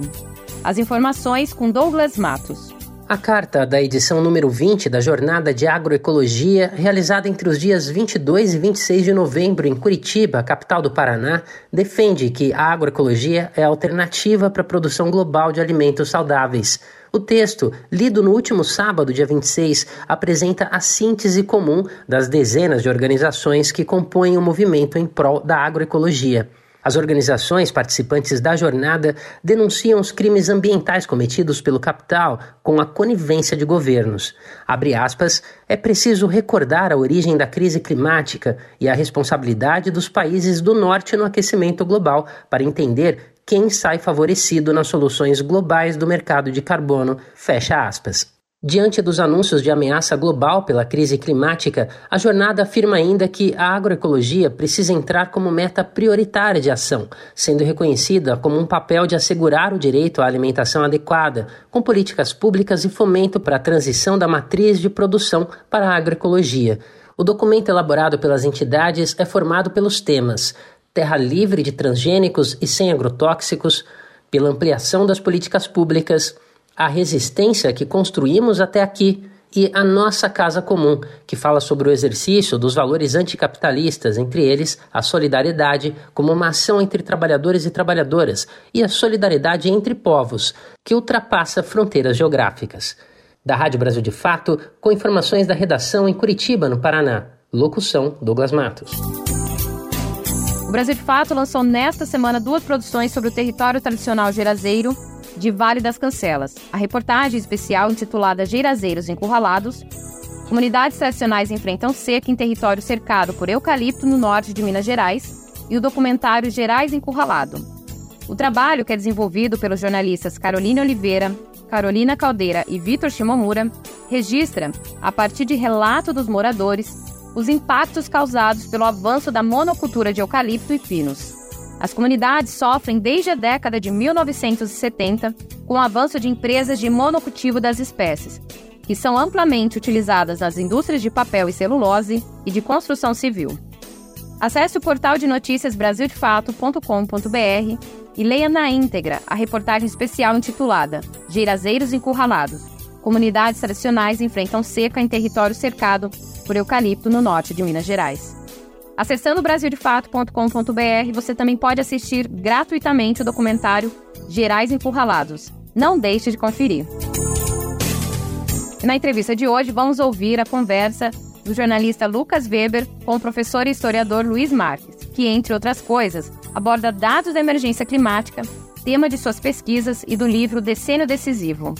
Speaker 2: As informações com Douglas Matos.
Speaker 25: A carta da edição número 20 da Jornada de Agroecologia, realizada entre os dias 22 e 26 de novembro em Curitiba, capital do Paraná, defende que a agroecologia é a alternativa para a produção global de alimentos saudáveis. O texto, lido no último sábado, dia 26, apresenta a síntese comum das dezenas de organizações que compõem o movimento em prol da agroecologia. As organizações participantes da jornada denunciam os crimes ambientais cometidos pelo capital com a conivência de governos. Abre aspas, é preciso recordar a origem da crise climática e a responsabilidade dos países do norte no aquecimento global para entender quem sai favorecido nas soluções globais do mercado de carbono. Fecha aspas. Diante dos anúncios de ameaça global pela crise climática, a jornada afirma ainda que a agroecologia precisa entrar como meta prioritária de ação, sendo reconhecida como um papel de assegurar o direito à alimentação adequada, com políticas públicas e fomento para a transição da matriz de produção para a agroecologia. O documento elaborado pelas entidades é formado pelos temas terra livre de transgênicos e sem agrotóxicos, pela ampliação das políticas públicas, a resistência que construímos até aqui e a nossa casa comum, que fala sobre o exercício dos valores anticapitalistas, entre eles a solidariedade como uma ação entre trabalhadores e trabalhadoras, e a solidariedade entre povos, que ultrapassa fronteiras geográficas. Da Rádio Brasil de Fato, com informações da redação em Curitiba, no Paraná. Locução: Douglas Matos.
Speaker 2: O Brasil de Fato lançou nesta semana duas produções sobre o território tradicional gerazeiro de Vale das Cancelas. A reportagem especial intitulada Gerazeiros Encurralados. Comunidades tradicionais enfrentam seca em território cercado por eucalipto no norte de Minas Gerais e o documentário Gerais Encurralado. O trabalho, que é desenvolvido pelos jornalistas Carolina Oliveira, Carolina Caldeira e Vitor Shimomura, registra, a partir de relato dos moradores, os impactos causados pelo avanço da monocultura de eucalipto e pinos. As comunidades sofrem desde a década de 1970 com o avanço de empresas de monocultivo das espécies, que são amplamente utilizadas nas indústrias de papel e celulose e de construção civil. Acesse o portal de notícias brasildefato.com.br e leia na íntegra a reportagem especial intitulada Girazeiros Encurralados. Comunidades tradicionais enfrentam seca em território cercado por eucalipto no norte de Minas Gerais. Acessando brasildefato.com.br, você também pode assistir gratuitamente o documentário Gerais Encurralados. Não deixe de conferir. Na entrevista de hoje, vamos ouvir a conversa do jornalista Lucas Weber com o professor e historiador Luiz Marques, que, entre outras coisas, aborda dados da emergência climática, tema de suas pesquisas e do livro Decênio Decisivo.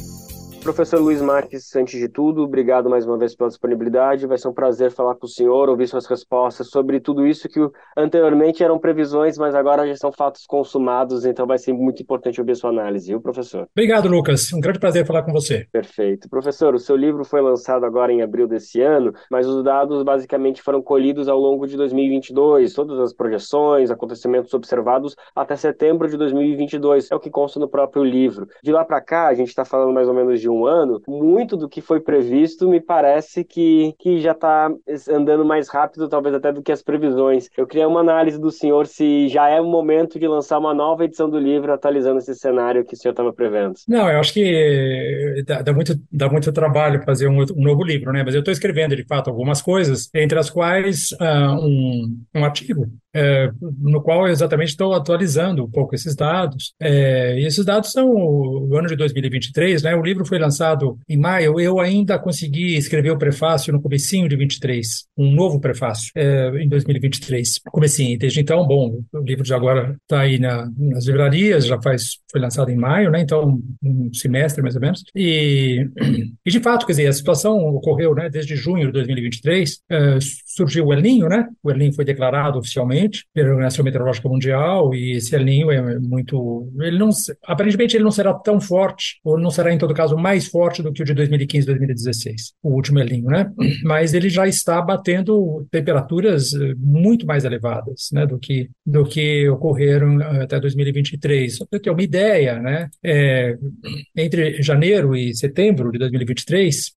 Speaker 26: Professor Luiz Marques, antes de tudo, obrigado mais uma vez pela disponibilidade. Vai ser um prazer falar com o senhor, ouvir suas respostas sobre tudo isso que anteriormente eram previsões, mas agora já são fatos consumados, então vai ser muito importante ouvir sua análise, viu, professor?
Speaker 27: Obrigado, Lucas. Um grande prazer falar com você.
Speaker 26: Perfeito. Professor, o seu livro foi lançado agora em abril desse ano, mas os dados basicamente foram colhidos ao longo de 2022, todas as projeções, acontecimentos observados até setembro de 2022, é o que consta no próprio livro. De lá para cá, a gente está falando mais ou menos de um ano, muito do que foi previsto me parece que, que já está andando mais rápido, talvez até do que as previsões. Eu queria uma análise do senhor se já é o momento de lançar uma nova edição do livro atualizando esse cenário que o senhor estava prevendo.
Speaker 27: Não, eu acho que dá, dá, muito, dá muito trabalho fazer um, um novo livro, né? Mas eu estou escrevendo, de fato, algumas coisas, entre as quais uh, um, um artigo é, no qual eu exatamente estou atualizando um pouco esses dados. É, e esses dados são o, ano de 2023, né? O livro foi lançado em maio, eu ainda consegui escrever o prefácio no comecinho de 23, um novo prefácio é, em 2023. Comecinho, desde então, bom, o livro já agora está aí na, nas livrarias, já faz, foi lançado em maio, né? Então, um semestre mais ou menos. E, *clears throat* e de fato, quer dizer, a situação ocorreu, né? Desde junho de 2023, é, surgiu o El Ninho, né? O El Ninho foi declarado oficialmente pela Organização Meteorológica Mundial e esse El Niño é muito, ele não, aparentemente ele não será tão forte ou não será em todo caso mais forte do que o de 2015, 2016, o último El Niño, né? *clears throat* Mas ele já está batendo temperaturas eh, muito mais elevadas, né, do que do que ocorreram eh, até 2023. Só para ter uma ideia, né? É, *clears throat* entre janeiro e setembro de 2023,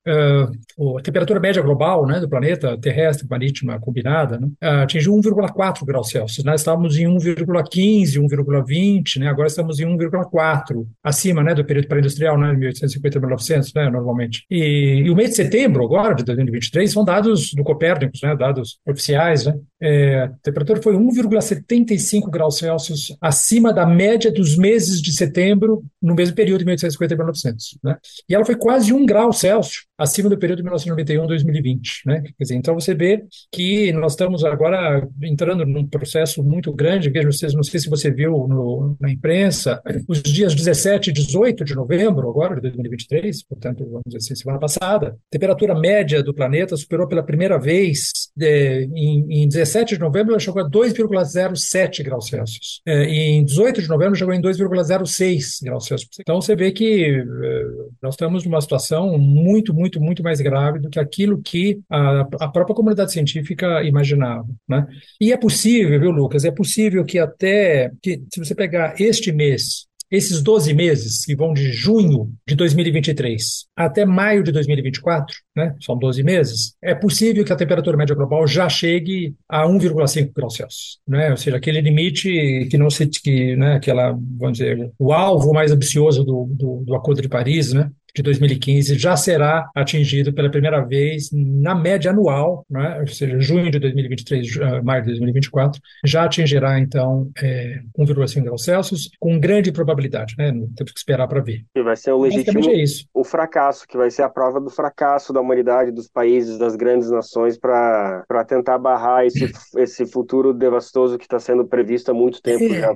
Speaker 27: uh, a temperatura média global, né, do planeta terrestre, marítima combinada, né, atingiu 1,4 graus Celsius. Né? Estávamos em 1,15, 1,20, né? agora estamos em 1,4, acima né, do período pré-industrial, né, 1850 1900, né, normalmente. E, e, o mês de setembro, agora, de 2023, são dados do Copérnicos, né, dados oficiais. Né? É, a temperatura foi 1,75 graus Celsius acima da média dos meses de setembro no mesmo período de 1850 1900. Né? E ela foi quase 1 grau Celsius acima do período de 1991-2020. Né? Quer dizer, então você vê que nós estamos agora entrando num processo muito grande, veja, vocês, não sei se você viu no, na imprensa, os dias 17 e 18 de novembro, agora, de 2023, portanto, vamos dizer assim, semana passada, a temperatura média do planeta superou pela primeira vez, é, em, em 17 de novembro, ela chegou a 2,07 graus Celsius. É, em 18 de novembro, chegou em 2,06 graus Celsius. Então, você vê que é, nós estamos numa situação muito, muito, muito mais grave do que aquilo que a, a própria comunidade científica imaginava. Né? E é possível possível, viu, Lucas? É possível que até, que, se você pegar este mês, esses 12 meses, que vão de junho de 2023 até maio de 2024, né, são 12 meses, é possível que a temperatura média global já chegue a 1,5 graus Celsius, né, ou seja, aquele limite que não se, que, né, aquela, vamos dizer, o alvo mais ambicioso do, do, do Acordo de Paris, né, de 2015 já será atingido pela primeira vez na média anual, né? ou seja, junho de 2023, eh, maio de 2024, já atingirá então é, 1,5 graus Celsius com grande probabilidade, né? Não temos que esperar para ver.
Speaker 26: E vai ser o legítimo, é o fracasso, que vai ser a prova do fracasso da humanidade, dos países, das grandes nações para tentar barrar esse, *laughs* esse futuro devastoso que está sendo previsto há muito tempo é. já.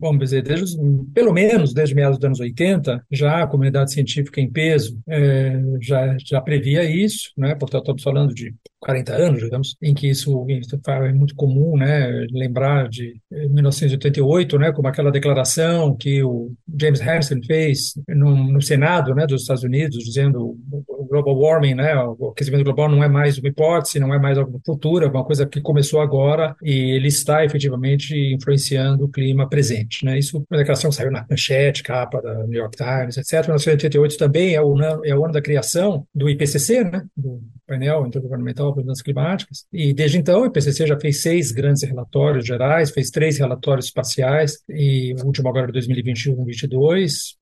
Speaker 27: Vamos dizer, desde, pelo menos desde meados dos anos 80, já a comunidade científica em peso é, já, já previa isso, né? portanto, estamos falando de 40 anos, digamos, em que isso, é muito comum, né? lembrar de 1988, né? como aquela declaração que o James Hansen fez no, no Senado né? dos Estados Unidos, dizendo global warming, né, o aquecimento global não é mais uma hipótese, não é mais algo futura, é uma coisa que começou agora e ele está efetivamente influenciando o clima presente, né? Isso, uma declaração que saiu na manchete, capa da New York Times, etc. 1988 também é o, é o ano da criação do IPCC, né, do painel intergovernamental para mudanças climáticas. E desde então o IPCC já fez seis grandes relatórios gerais, fez três relatórios espaciais e o último agora de 2021-22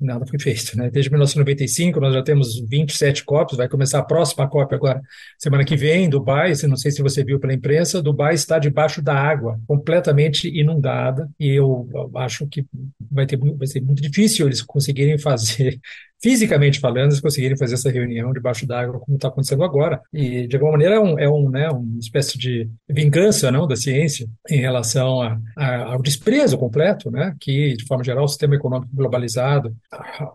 Speaker 27: nada foi feito, né? Desde 1995 nós já temos 27 COPs, vai começar a próxima COP agora semana que vem em Dubai. Não sei se você viu pela imprensa, Dubai está debaixo da água, completamente inundada e eu acho que vai ter vai ser muito difícil eles conseguirem *laughs* fazer fisicamente falando, eles conseguirem fazer essa reunião debaixo d'água, como está acontecendo agora. E, de alguma maneira, é, um, é um, né, uma espécie de vingança não, da ciência em relação a, a, ao desprezo completo, né, que, de forma geral, o sistema econômico globalizado,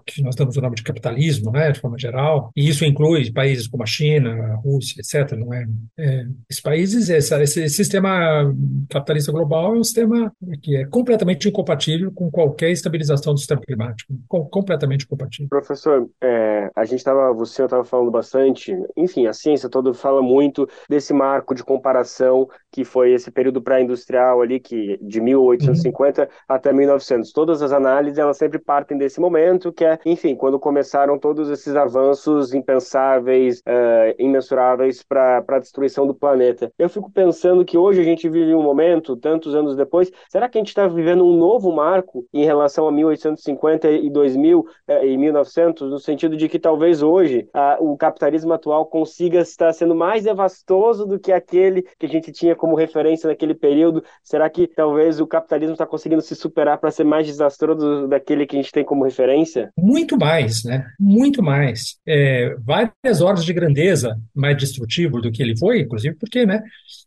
Speaker 27: que nós damos o nome de capitalismo, né, de forma geral, e isso inclui países como a China, a Rússia, etc. Não é? é esses países, esse, sistema capitalista global é um sistema que é completamente incompatível com qualquer estabilização do sistema climático, completamente incompatível.
Speaker 26: Professor, professor, é, a gente estava, você estava falando bastante, enfim, a ciência toda fala muito desse marco de comparação que foi esse período pré-industrial ali, que de 1850 uhum. até 1900. Todas as análises, elas sempre partem desse momento, que é, enfim, quando começaram todos esses avanços impensáveis, uh, imensuráveis para a destruição do planeta. Eu fico pensando que hoje a gente vive um momento, tantos anos depois, será que a gente está vivendo um novo marco em relação a 1850 e 2000 uh, e 1900? No sentido de que talvez hoje a, o capitalismo atual consiga estar sendo mais devastoso do que aquele que a gente tinha como referência naquele período. Será que talvez o capitalismo está conseguindo se superar para ser mais desastroso daquele que a gente tem como referência?
Speaker 27: Muito mais, né? Muito mais. É, várias ordens de grandeza mais destrutivo do que ele foi, inclusive porque, né?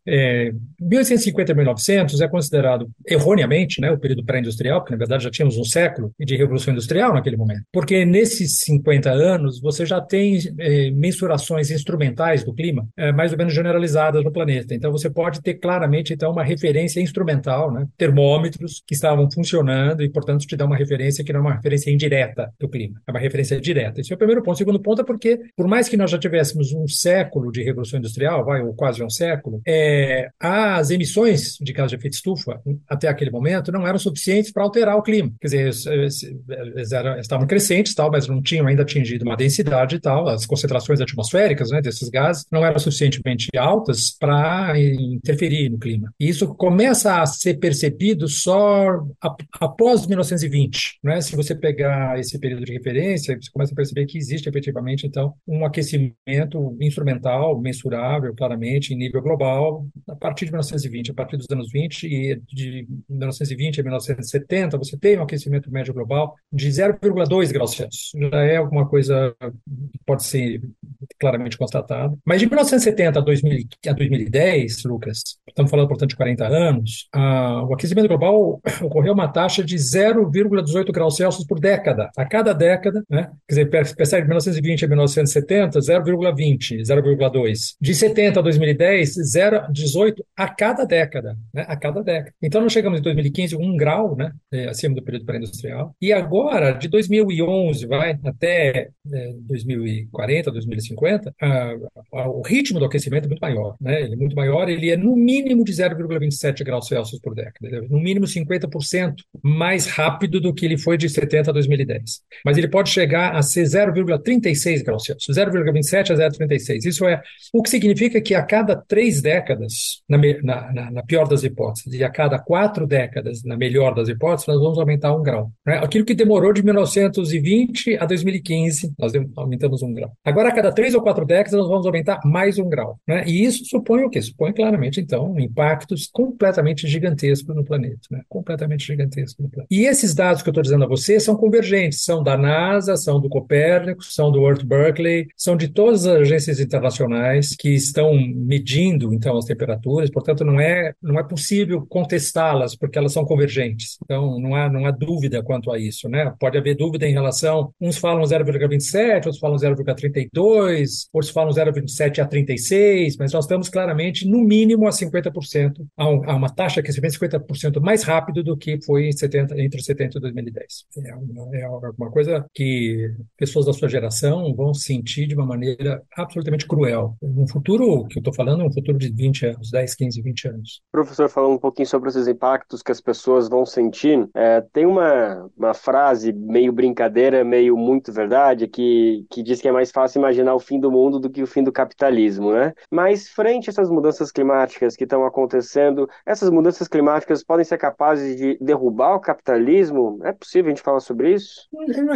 Speaker 27: É, 1850 e 1900 é considerado erroneamente né, o período pré-industrial, porque na verdade já tínhamos um século de revolução industrial naquele momento, porque nesses 50 anos você já tem é, mensurações instrumentais do clima é, mais ou menos generalizadas no planeta. Então você pode ter claramente então uma referência instrumental, né, termômetros que estavam funcionando e portanto te dá uma referência que não é uma referência indireta do clima, é uma referência direta. Esse é o primeiro ponto. O segundo ponto é porque por mais que nós já tivéssemos um século de revolução industrial, vai ou quase um século, é, as emissões de gás de efeito estufa, até aquele momento, não eram suficientes para alterar o clima. Quer dizer, eles, eram, estavam crescentes, tal, mas não tinham ainda atingido uma densidade e tal. As concentrações atmosféricas né, desses gases não eram suficientemente altas para interferir no clima. E isso começa a ser percebido só após 1920. Né? Se você pegar esse período de referência, você começa a perceber que existe efetivamente, então, um aquecimento instrumental, mensurável, claramente, em nível global, a partir de 1920, a partir dos anos 20 e de 1920 a 1970, você tem um aquecimento médio global de 0,2 graus Celsius. Já é alguma coisa que pode ser claramente constatada. Mas de 1970 a, 2000, a 2010, Lucas, estamos falando, portanto, de 40 anos, a, o aquecimento global *coughs* ocorreu uma taxa de 0,18 graus Celsius por década. A cada década, né? quer dizer, percebe de 1920 a 1970, 0,20, 0,2. De 70 a 2010, 0, 18 a cada década, né? a cada década. Então, nós chegamos em 2015 um grau né? É, acima do período pré-industrial. E agora, de 2011 vai até é, 2040, 2050, a, o ritmo do aquecimento é muito maior. Né? Ele é muito maior, ele é no mínimo de 0,27 graus Celsius por década. É no mínimo 50% mais rápido do que ele foi de 70 a 2010. Mas ele pode chegar a ser 0,36 graus Celsius, 0,27 a 0,36. Isso é o que significa que a cada três décadas, na, na, na, pior das hipóteses, e a cada quatro décadas, na melhor das hipóteses, nós vamos aumentar um grau. Né? Aquilo que demorou de 1920 a 2015, nós aumentamos um grau. Agora, a cada três ou quatro décadas, nós vamos aumentar mais um grau. Né? E isso supõe o quê? Supõe claramente, então, impactos completamente gigantescos no planeta. Né? Completamente gigantescos no planeta. E esses dados que eu estou dizendo a você são convergentes, são da NASA, são do Copérnico, são do Earth Berkeley, são de todas as agências internacionais que estão medindo, então, as temperaturas, portanto, não é, não é possível contestá-las, porque elas são convergentes. Então, não há, não há dúvida quanto a isso. Né? Pode haver dúvida em relação, uns falam 0,27, outros falam 0,32, 2022, outros falam 0,27 a 36, mas nós estamos claramente no mínimo a 50%, a, uma taxa que se vê 50% mais rápido do que foi em 70, entre 70 e 2010. É uma, é uma coisa que pessoas da sua geração vão sentir de uma maneira absolutamente cruel. Um futuro que eu estou falando é um futuro de 20 anos, 10, 15, 20 anos.
Speaker 26: Professor, falando um pouquinho sobre esses impactos que as pessoas vão sentir, é, tem uma, uma frase meio brincadeira, meio muito verdade, que, que diz que é mais fácil imaginar o fim do mundo do que o fim do capitalismo, né? Mas frente a essas mudanças climáticas que estão acontecendo, essas mudanças climáticas podem ser capazes de derrubar o capitalismo? É possível a gente falar sobre isso?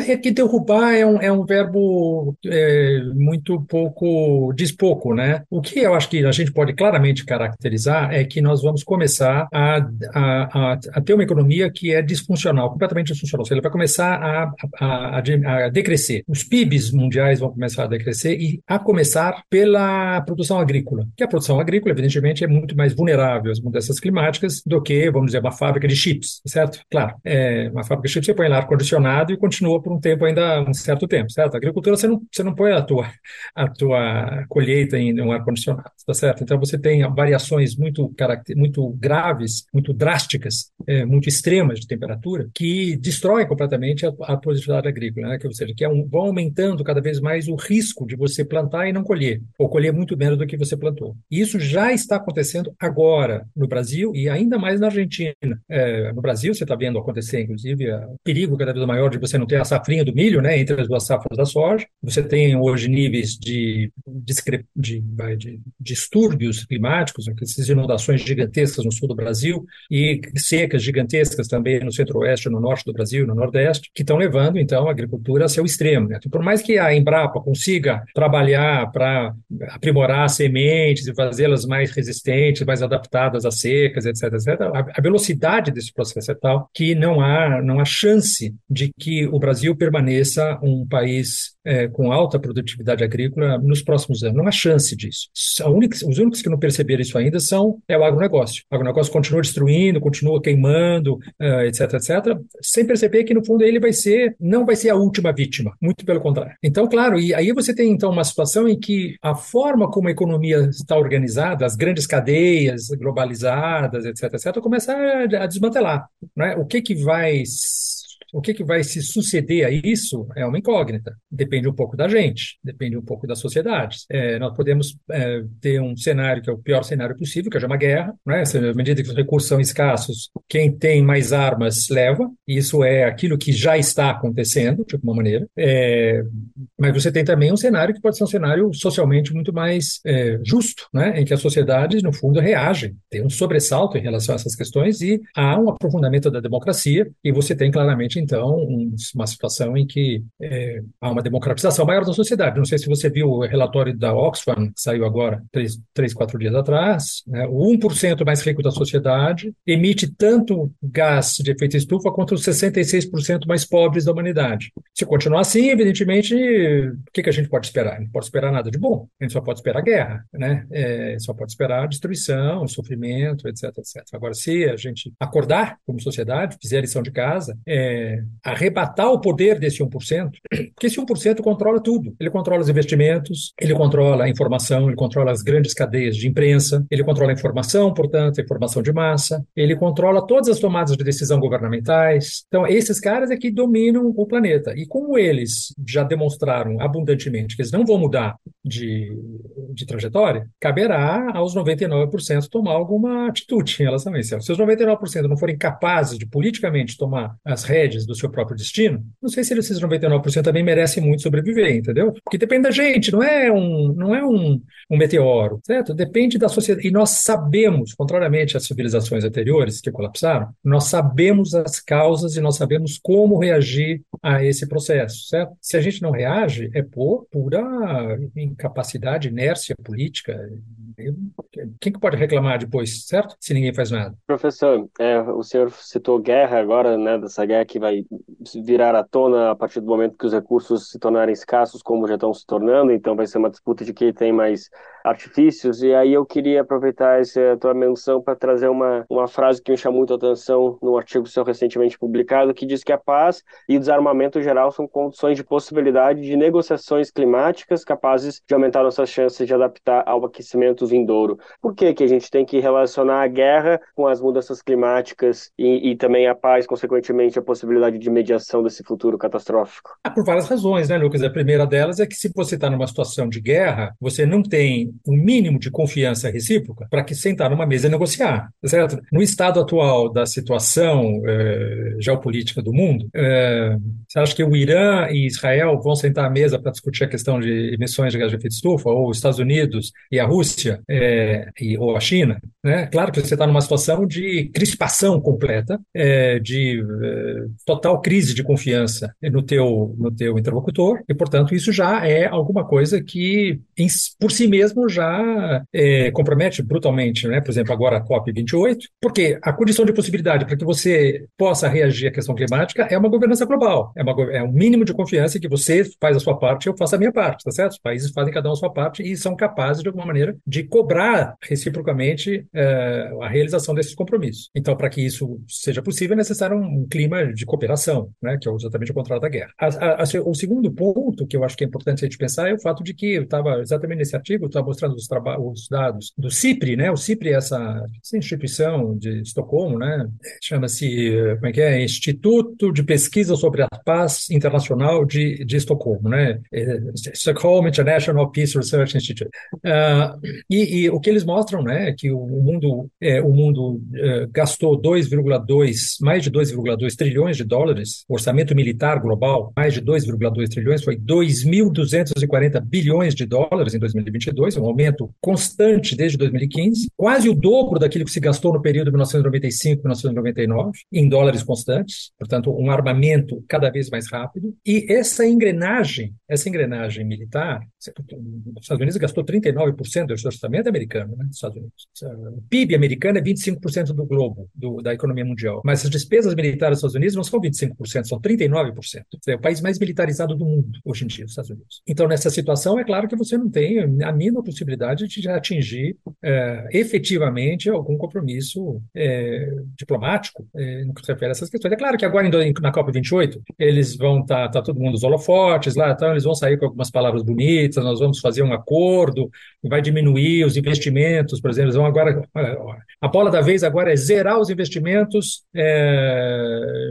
Speaker 27: É que derrubar é um, é um verbo é, muito pouco, diz pouco, né? O que eu acho que a gente pode claramente caracterizar é que nós vamos começar a, a, a, a ter uma economia que é disfuncional, completamente disfuncional. Ou seja, ela vai começar a, a, a, decrescer. Os PIBs mundiais vão começar a decrescer e a começar pela produção agrícola, que a produção agrícola, evidentemente, é muito mais vulnerável às mudanças climáticas do que, vamos dizer, uma fábrica de chips, certo? Claro, é, uma fábrica de chips você põe lá ar-condicionado e continua por um tempo ainda, um certo tempo, certo? A agricultura você não, você não põe a tua, a tua colheita em um ar-condicionado, tá certo? Então você tem variações muito, muito graves, muito drásticas, é, muito extremas de temperatura, que destroem completamente a, a produtividade agrícola, né? Ou seja, que é um, vão aumentando cada vez mais o risco de você plantar e não colher, ou colher muito menos do que você plantou. E isso já está acontecendo agora no Brasil e ainda mais na Argentina. É, no Brasil, você está vendo acontecer, inclusive, o perigo cada vez maior de você não ter a safrinha do milho, né, entre as duas safras da soja. Você tem hoje níveis de, de, de, de distúrbios climáticos, essas inundações gigantescas no sul do Brasil e secas gigantescas também no centro-oeste, no norte do Brasil, no nordeste, que estão levando, então, a agricultura a seu extremo. Né? Então, por mais que a Embrapa consiga trabalhar para aprimorar sementes e fazê-las mais resistentes, mais adaptadas às secas, etc., etc., a velocidade desse processo é tal que não há, não há chance de que o Brasil permaneça um país é, com alta produtividade agrícola nos próximos anos. Não há chance disso. Única, os únicos que não perceberam isso ainda são é o agronegócio. O agronegócio continua destruindo, continua queimando, uh, etc, etc, sem perceber que no fundo ele vai ser não vai ser a última vítima, muito pelo contrário. Então, claro, e aí você tem então uma situação em que a forma como a economia está organizada, as grandes cadeias globalizadas, etc, etc, começa a, a desmantelar. Né? O que que vai o que, que vai se suceder a isso é uma incógnita. Depende um pouco da gente, depende um pouco das sociedades. É, nós podemos é, ter um cenário que é o pior cenário possível, que é uma guerra. Né? À medida que os recursos são escassos, quem tem mais armas leva. Isso é aquilo que já está acontecendo, de alguma maneira. É, mas você tem também um cenário que pode ser um cenário socialmente muito mais é, justo, né? em que as sociedades, no fundo, reagem. Tem um sobressalto em relação a essas questões e há um aprofundamento da democracia e você tem claramente então, um, uma situação em que é, há uma democratização maior da sociedade. Não sei se você viu o relatório da Oxfam, que saiu agora, três, três quatro dias atrás. Né? O 1% mais rico da sociedade emite tanto gás de efeito estufa quanto os 66% mais pobres da humanidade. Se continuar assim, evidentemente, o que, que a gente pode esperar? Não pode esperar nada de bom. A gente só pode esperar guerra, né? É, só pode esperar destruição, sofrimento, etc, etc. Agora, se a gente acordar como sociedade, fizer a lição de casa, é, arrebatar o poder desse 1%, porque esse 1% controla tudo. Ele controla os investimentos, ele controla a informação, ele controla as grandes cadeias de imprensa, ele controla a informação, portanto, a informação de massa, ele controla todas as tomadas de decisão governamentais. Então, esses caras é que dominam o planeta. E como eles já demonstraram abundantemente que eles não vão mudar de, de trajetória, caberá aos 99% tomar alguma atitude em relação a isso. Se os 99% não forem capazes de politicamente tomar as rédeas do seu próprio destino, não sei se esses 99% também merecem muito sobreviver, entendeu? Porque depende da gente, não é um, não é um, um meteoro, certo? Depende da sociedade. E nós sabemos, contrariamente às civilizações anteriores que colapsaram, nós sabemos as causas e nós sabemos como reagir a esse processo, certo? Se a gente não reage, é por pura incapacidade, inércia política, quem que pode reclamar depois, certo? Se ninguém faz nada.
Speaker 26: Professor, é, o senhor citou guerra agora, né, dessa guerra que vai virar à tona a partir do momento que os recursos se tornarem escassos, como já estão se tornando, então vai ser uma disputa de quem tem mais artifícios, e aí eu queria aproveitar essa tua menção para trazer uma, uma frase que me chamou muito a atenção no artigo seu recentemente publicado, que diz que a paz e o desarmamento geral são condições de possibilidade de negociações climáticas capazes de aumentar nossas chances de adaptar ao aquecimento vindouro. Por que, que a gente tem que relacionar a guerra com as mudanças climáticas e, e também a paz, consequentemente, a possibilidade de mediação desse futuro catastrófico?
Speaker 27: Ah, por várias razões, né, Lucas? A primeira delas é que se você está numa situação de guerra, você não tem um mínimo de confiança recíproca para que sentar numa mesa e negociar, certo? No estado atual da situação eh, geopolítica do mundo, eh, você acha que o Irã e Israel vão sentar à mesa para discutir a questão de emissões de gás de efeito de estufa, ou os Estados Unidos e a Rússia, eh, e, ou a China? Né? Claro que você está numa situação de crispação completa, de total crise de confiança no teu, no teu interlocutor, e, portanto, isso já é alguma coisa que, em, por si mesmo, já é, compromete brutalmente, né? por exemplo, agora a COP28, porque a condição de possibilidade para que você possa reagir à questão climática é uma governança global, é, uma, é um mínimo de confiança que você faz a sua parte e eu faço a minha parte, tá certo? Os países fazem cada um a sua parte e são capazes, de alguma maneira, de cobrar reciprocamente é, a realização desses compromissos. Então, para que isso seja possível, é necessário um, clima de cooperação, né? que é exatamente o contrário da guerra. A, a, a, o segundo ponto que eu acho que é importante a gente pensar é o fato de que eu estava exatamente nesse artigo, estava mostrando os, os, dados do CIPRI, né? O CIPRI é essa, instituição de Estocolmo, né? Chama-se, como é que é? Instituto de Pesquisa sobre a Paz Internacional de, de Estocolmo, né? É, Stockholm International Peace Research Institute. Uh, e, e, o que eles mostram, né, é que o mundo, é, o mundo é, gastou 2,2, mais de 2,2 trilhões de dólares, orçamento militar global, mais de 2,2 trilhões, foi 2.240 bilhões de dólares em 2022, um aumento constante desde 2015, quase o dobro daquilo que se gastou no período 1995-1999, em dólares constantes, portanto, um armamento cada vez mais rápido. E essa engrenagem, essa engrenagem militar, os Estados Unidos gastou 39% do orçamento americano, né, Estados Unidos. O PIB americano é 25% do globo, do, da economia mundial, mas as despesas militares dos Estados Unidos não são 25%, são 39%. É o país mais militarizado do mundo hoje em dia, os Estados Unidos. Então, nessa situação, é claro que você não tem a mínima possibilidade de atingir é, efetivamente algum compromisso é, diplomático é, no que se refere a essas questões. É claro que agora, na COP28, eles vão estar tá, tá todo mundo os holofotes lá, então eles vão sair com algumas palavras bonitas, nós vamos fazer um acordo, vai diminuir os investimentos, por exemplo, eles vão agora. A bola da vez agora é zerar os investimentos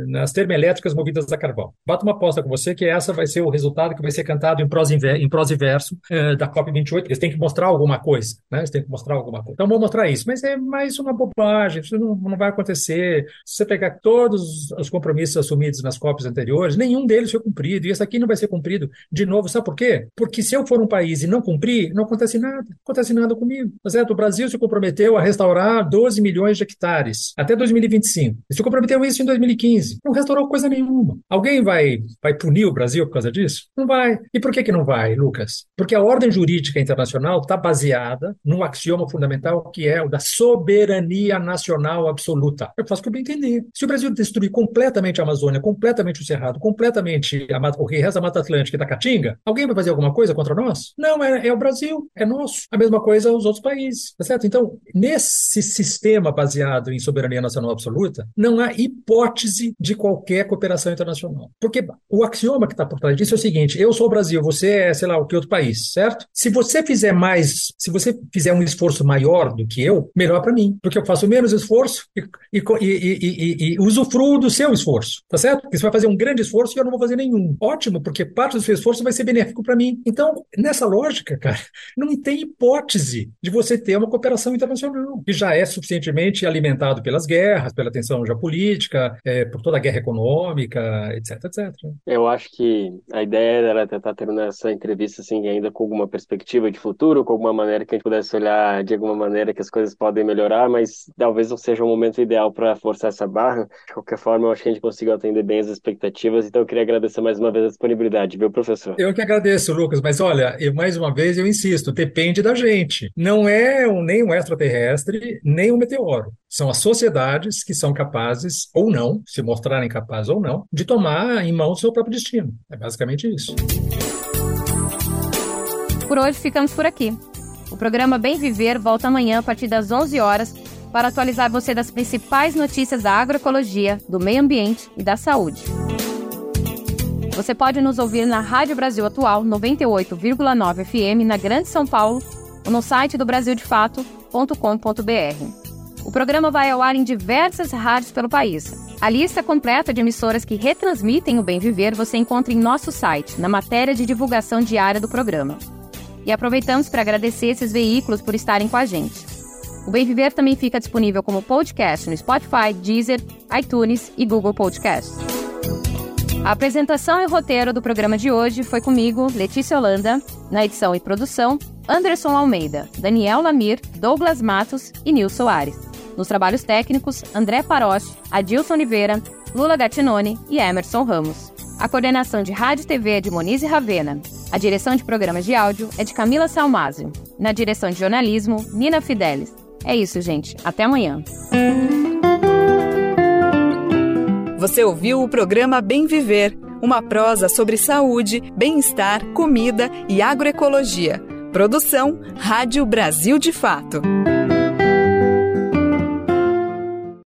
Speaker 27: nas termoelétricas movidas a carvão. Bata uma aposta com você que essa vai ser o resultado que vai ser cantado em prosa, em prosa e verso da COP28. Eles têm que mostrar alguma coisa, né? Eles têm que mostrar alguma coisa. Então, vou mostrar isso. Mas é mais uma bobagem, isso não, não vai acontecer. Se você pegar todos os compromissos assumidos nas COPs anteriores, nenhum deles foi cumprido. E esse aqui não vai ser cumprido de novo. Sabe por quê? Porque se eu for um país e não cumprir, não acontece nada. Não acontece nada comigo. Tá certo? O Brasil se comprometeu a restaurar 12 milhões de hectares até 2025. E se comprometeu isso em 2015. Não restaurou coisa nenhuma. Alguém vai, vai punir o Brasil por causa disso? Não vai. E por que, que não vai, Lucas? Porque a ordem jurídica internacional está baseada num axioma fundamental que é o da soberania nacional absoluta. Eu faço o que eu bem entender. Se o Brasil destruir completamente a Amazônia, completamente o Cerrado, completamente a, o resto da Mata Atlântica e da Caatinga, alguém vai fazer alguma coisa contra nós? Não, é, é o Brasil, é nosso. A mesma coisa os outros países, tá certo? Então, nesse sistema baseado em soberania nacional absoluta, não há hipótese de qualquer cooperação internacional. Porque o axioma que está por trás disso é o seguinte: eu sou o Brasil, você é, sei lá, o que outro país, certo? Se você fizer mais, se você fizer um esforço maior do que eu, melhor para mim, porque eu faço menos esforço e, e, e, e, usufruo do seu esforço, tá certo? Você vai fazer um grande esforço e eu não vou fazer nenhum. Ótimo, porque parte do seu esforço vai ser benéfico para mim. Então, nessa lógica, cara, não tem hipótese de você ter uma cooperação internacional, que já é suficientemente alimentado pelas guerras, pela tensão geopolítica, é, por toda a guerra econômica, etc, etc.
Speaker 26: Eu acho que a ideia era tentar ter nessa entrevista assim ainda com alguma perspectiva de futuro, com alguma maneira que a gente pudesse olhar de alguma maneira que as coisas podem melhorar, mas talvez não seja o momento ideal para forçar essa barra. De qualquer forma, eu acho que a gente conseguiu atender bem as expectativas, então eu queria agradecer mais uma vez a disponibilidade, viu, professor?
Speaker 27: Eu que agradeço, Lucas, mas olha, mais uma vez eu insisto, depende da gente. Não é é um, nem um extraterrestre, nem um meteoro. São as sociedades que são capazes, ou não, se mostrarem capazes ou não, de tomar em mão o seu próprio destino. É basicamente isso.
Speaker 2: Por hoje ficamos por aqui. O programa Bem Viver volta amanhã a partir das 11 horas para atualizar você das principais notícias da agroecologia, do meio ambiente e da saúde. Você pode nos ouvir na Rádio Brasil Atual 98,9 FM na Grande São Paulo ou no site do brasildefato.com.br. O programa vai ao ar em diversas rádios pelo país. A lista completa de emissoras que retransmitem o Bem Viver você encontra em nosso site, na matéria de divulgação diária do programa. E aproveitamos para agradecer esses veículos por estarem com a gente. O Bem Viver também fica disponível como podcast no Spotify, Deezer, iTunes e Google Podcasts. A apresentação e roteiro do programa de hoje foi comigo, Letícia Holanda, na edição e produção, Anderson Almeida, Daniel Lamir, Douglas Matos e Nil Soares. Nos trabalhos técnicos, André Paroche, Adilson Oliveira, Lula Gattinone e Emerson Ramos. A coordenação de Rádio e TV é de Monize Ravena. A direção de programas de áudio é de Camila Salmásio. Na direção de jornalismo, Nina Fidelis. É isso, gente. Até amanhã.
Speaker 1: Você ouviu o programa Bem Viver, uma prosa sobre saúde, bem-estar, comida e agroecologia. Produção Rádio Brasil de Fato.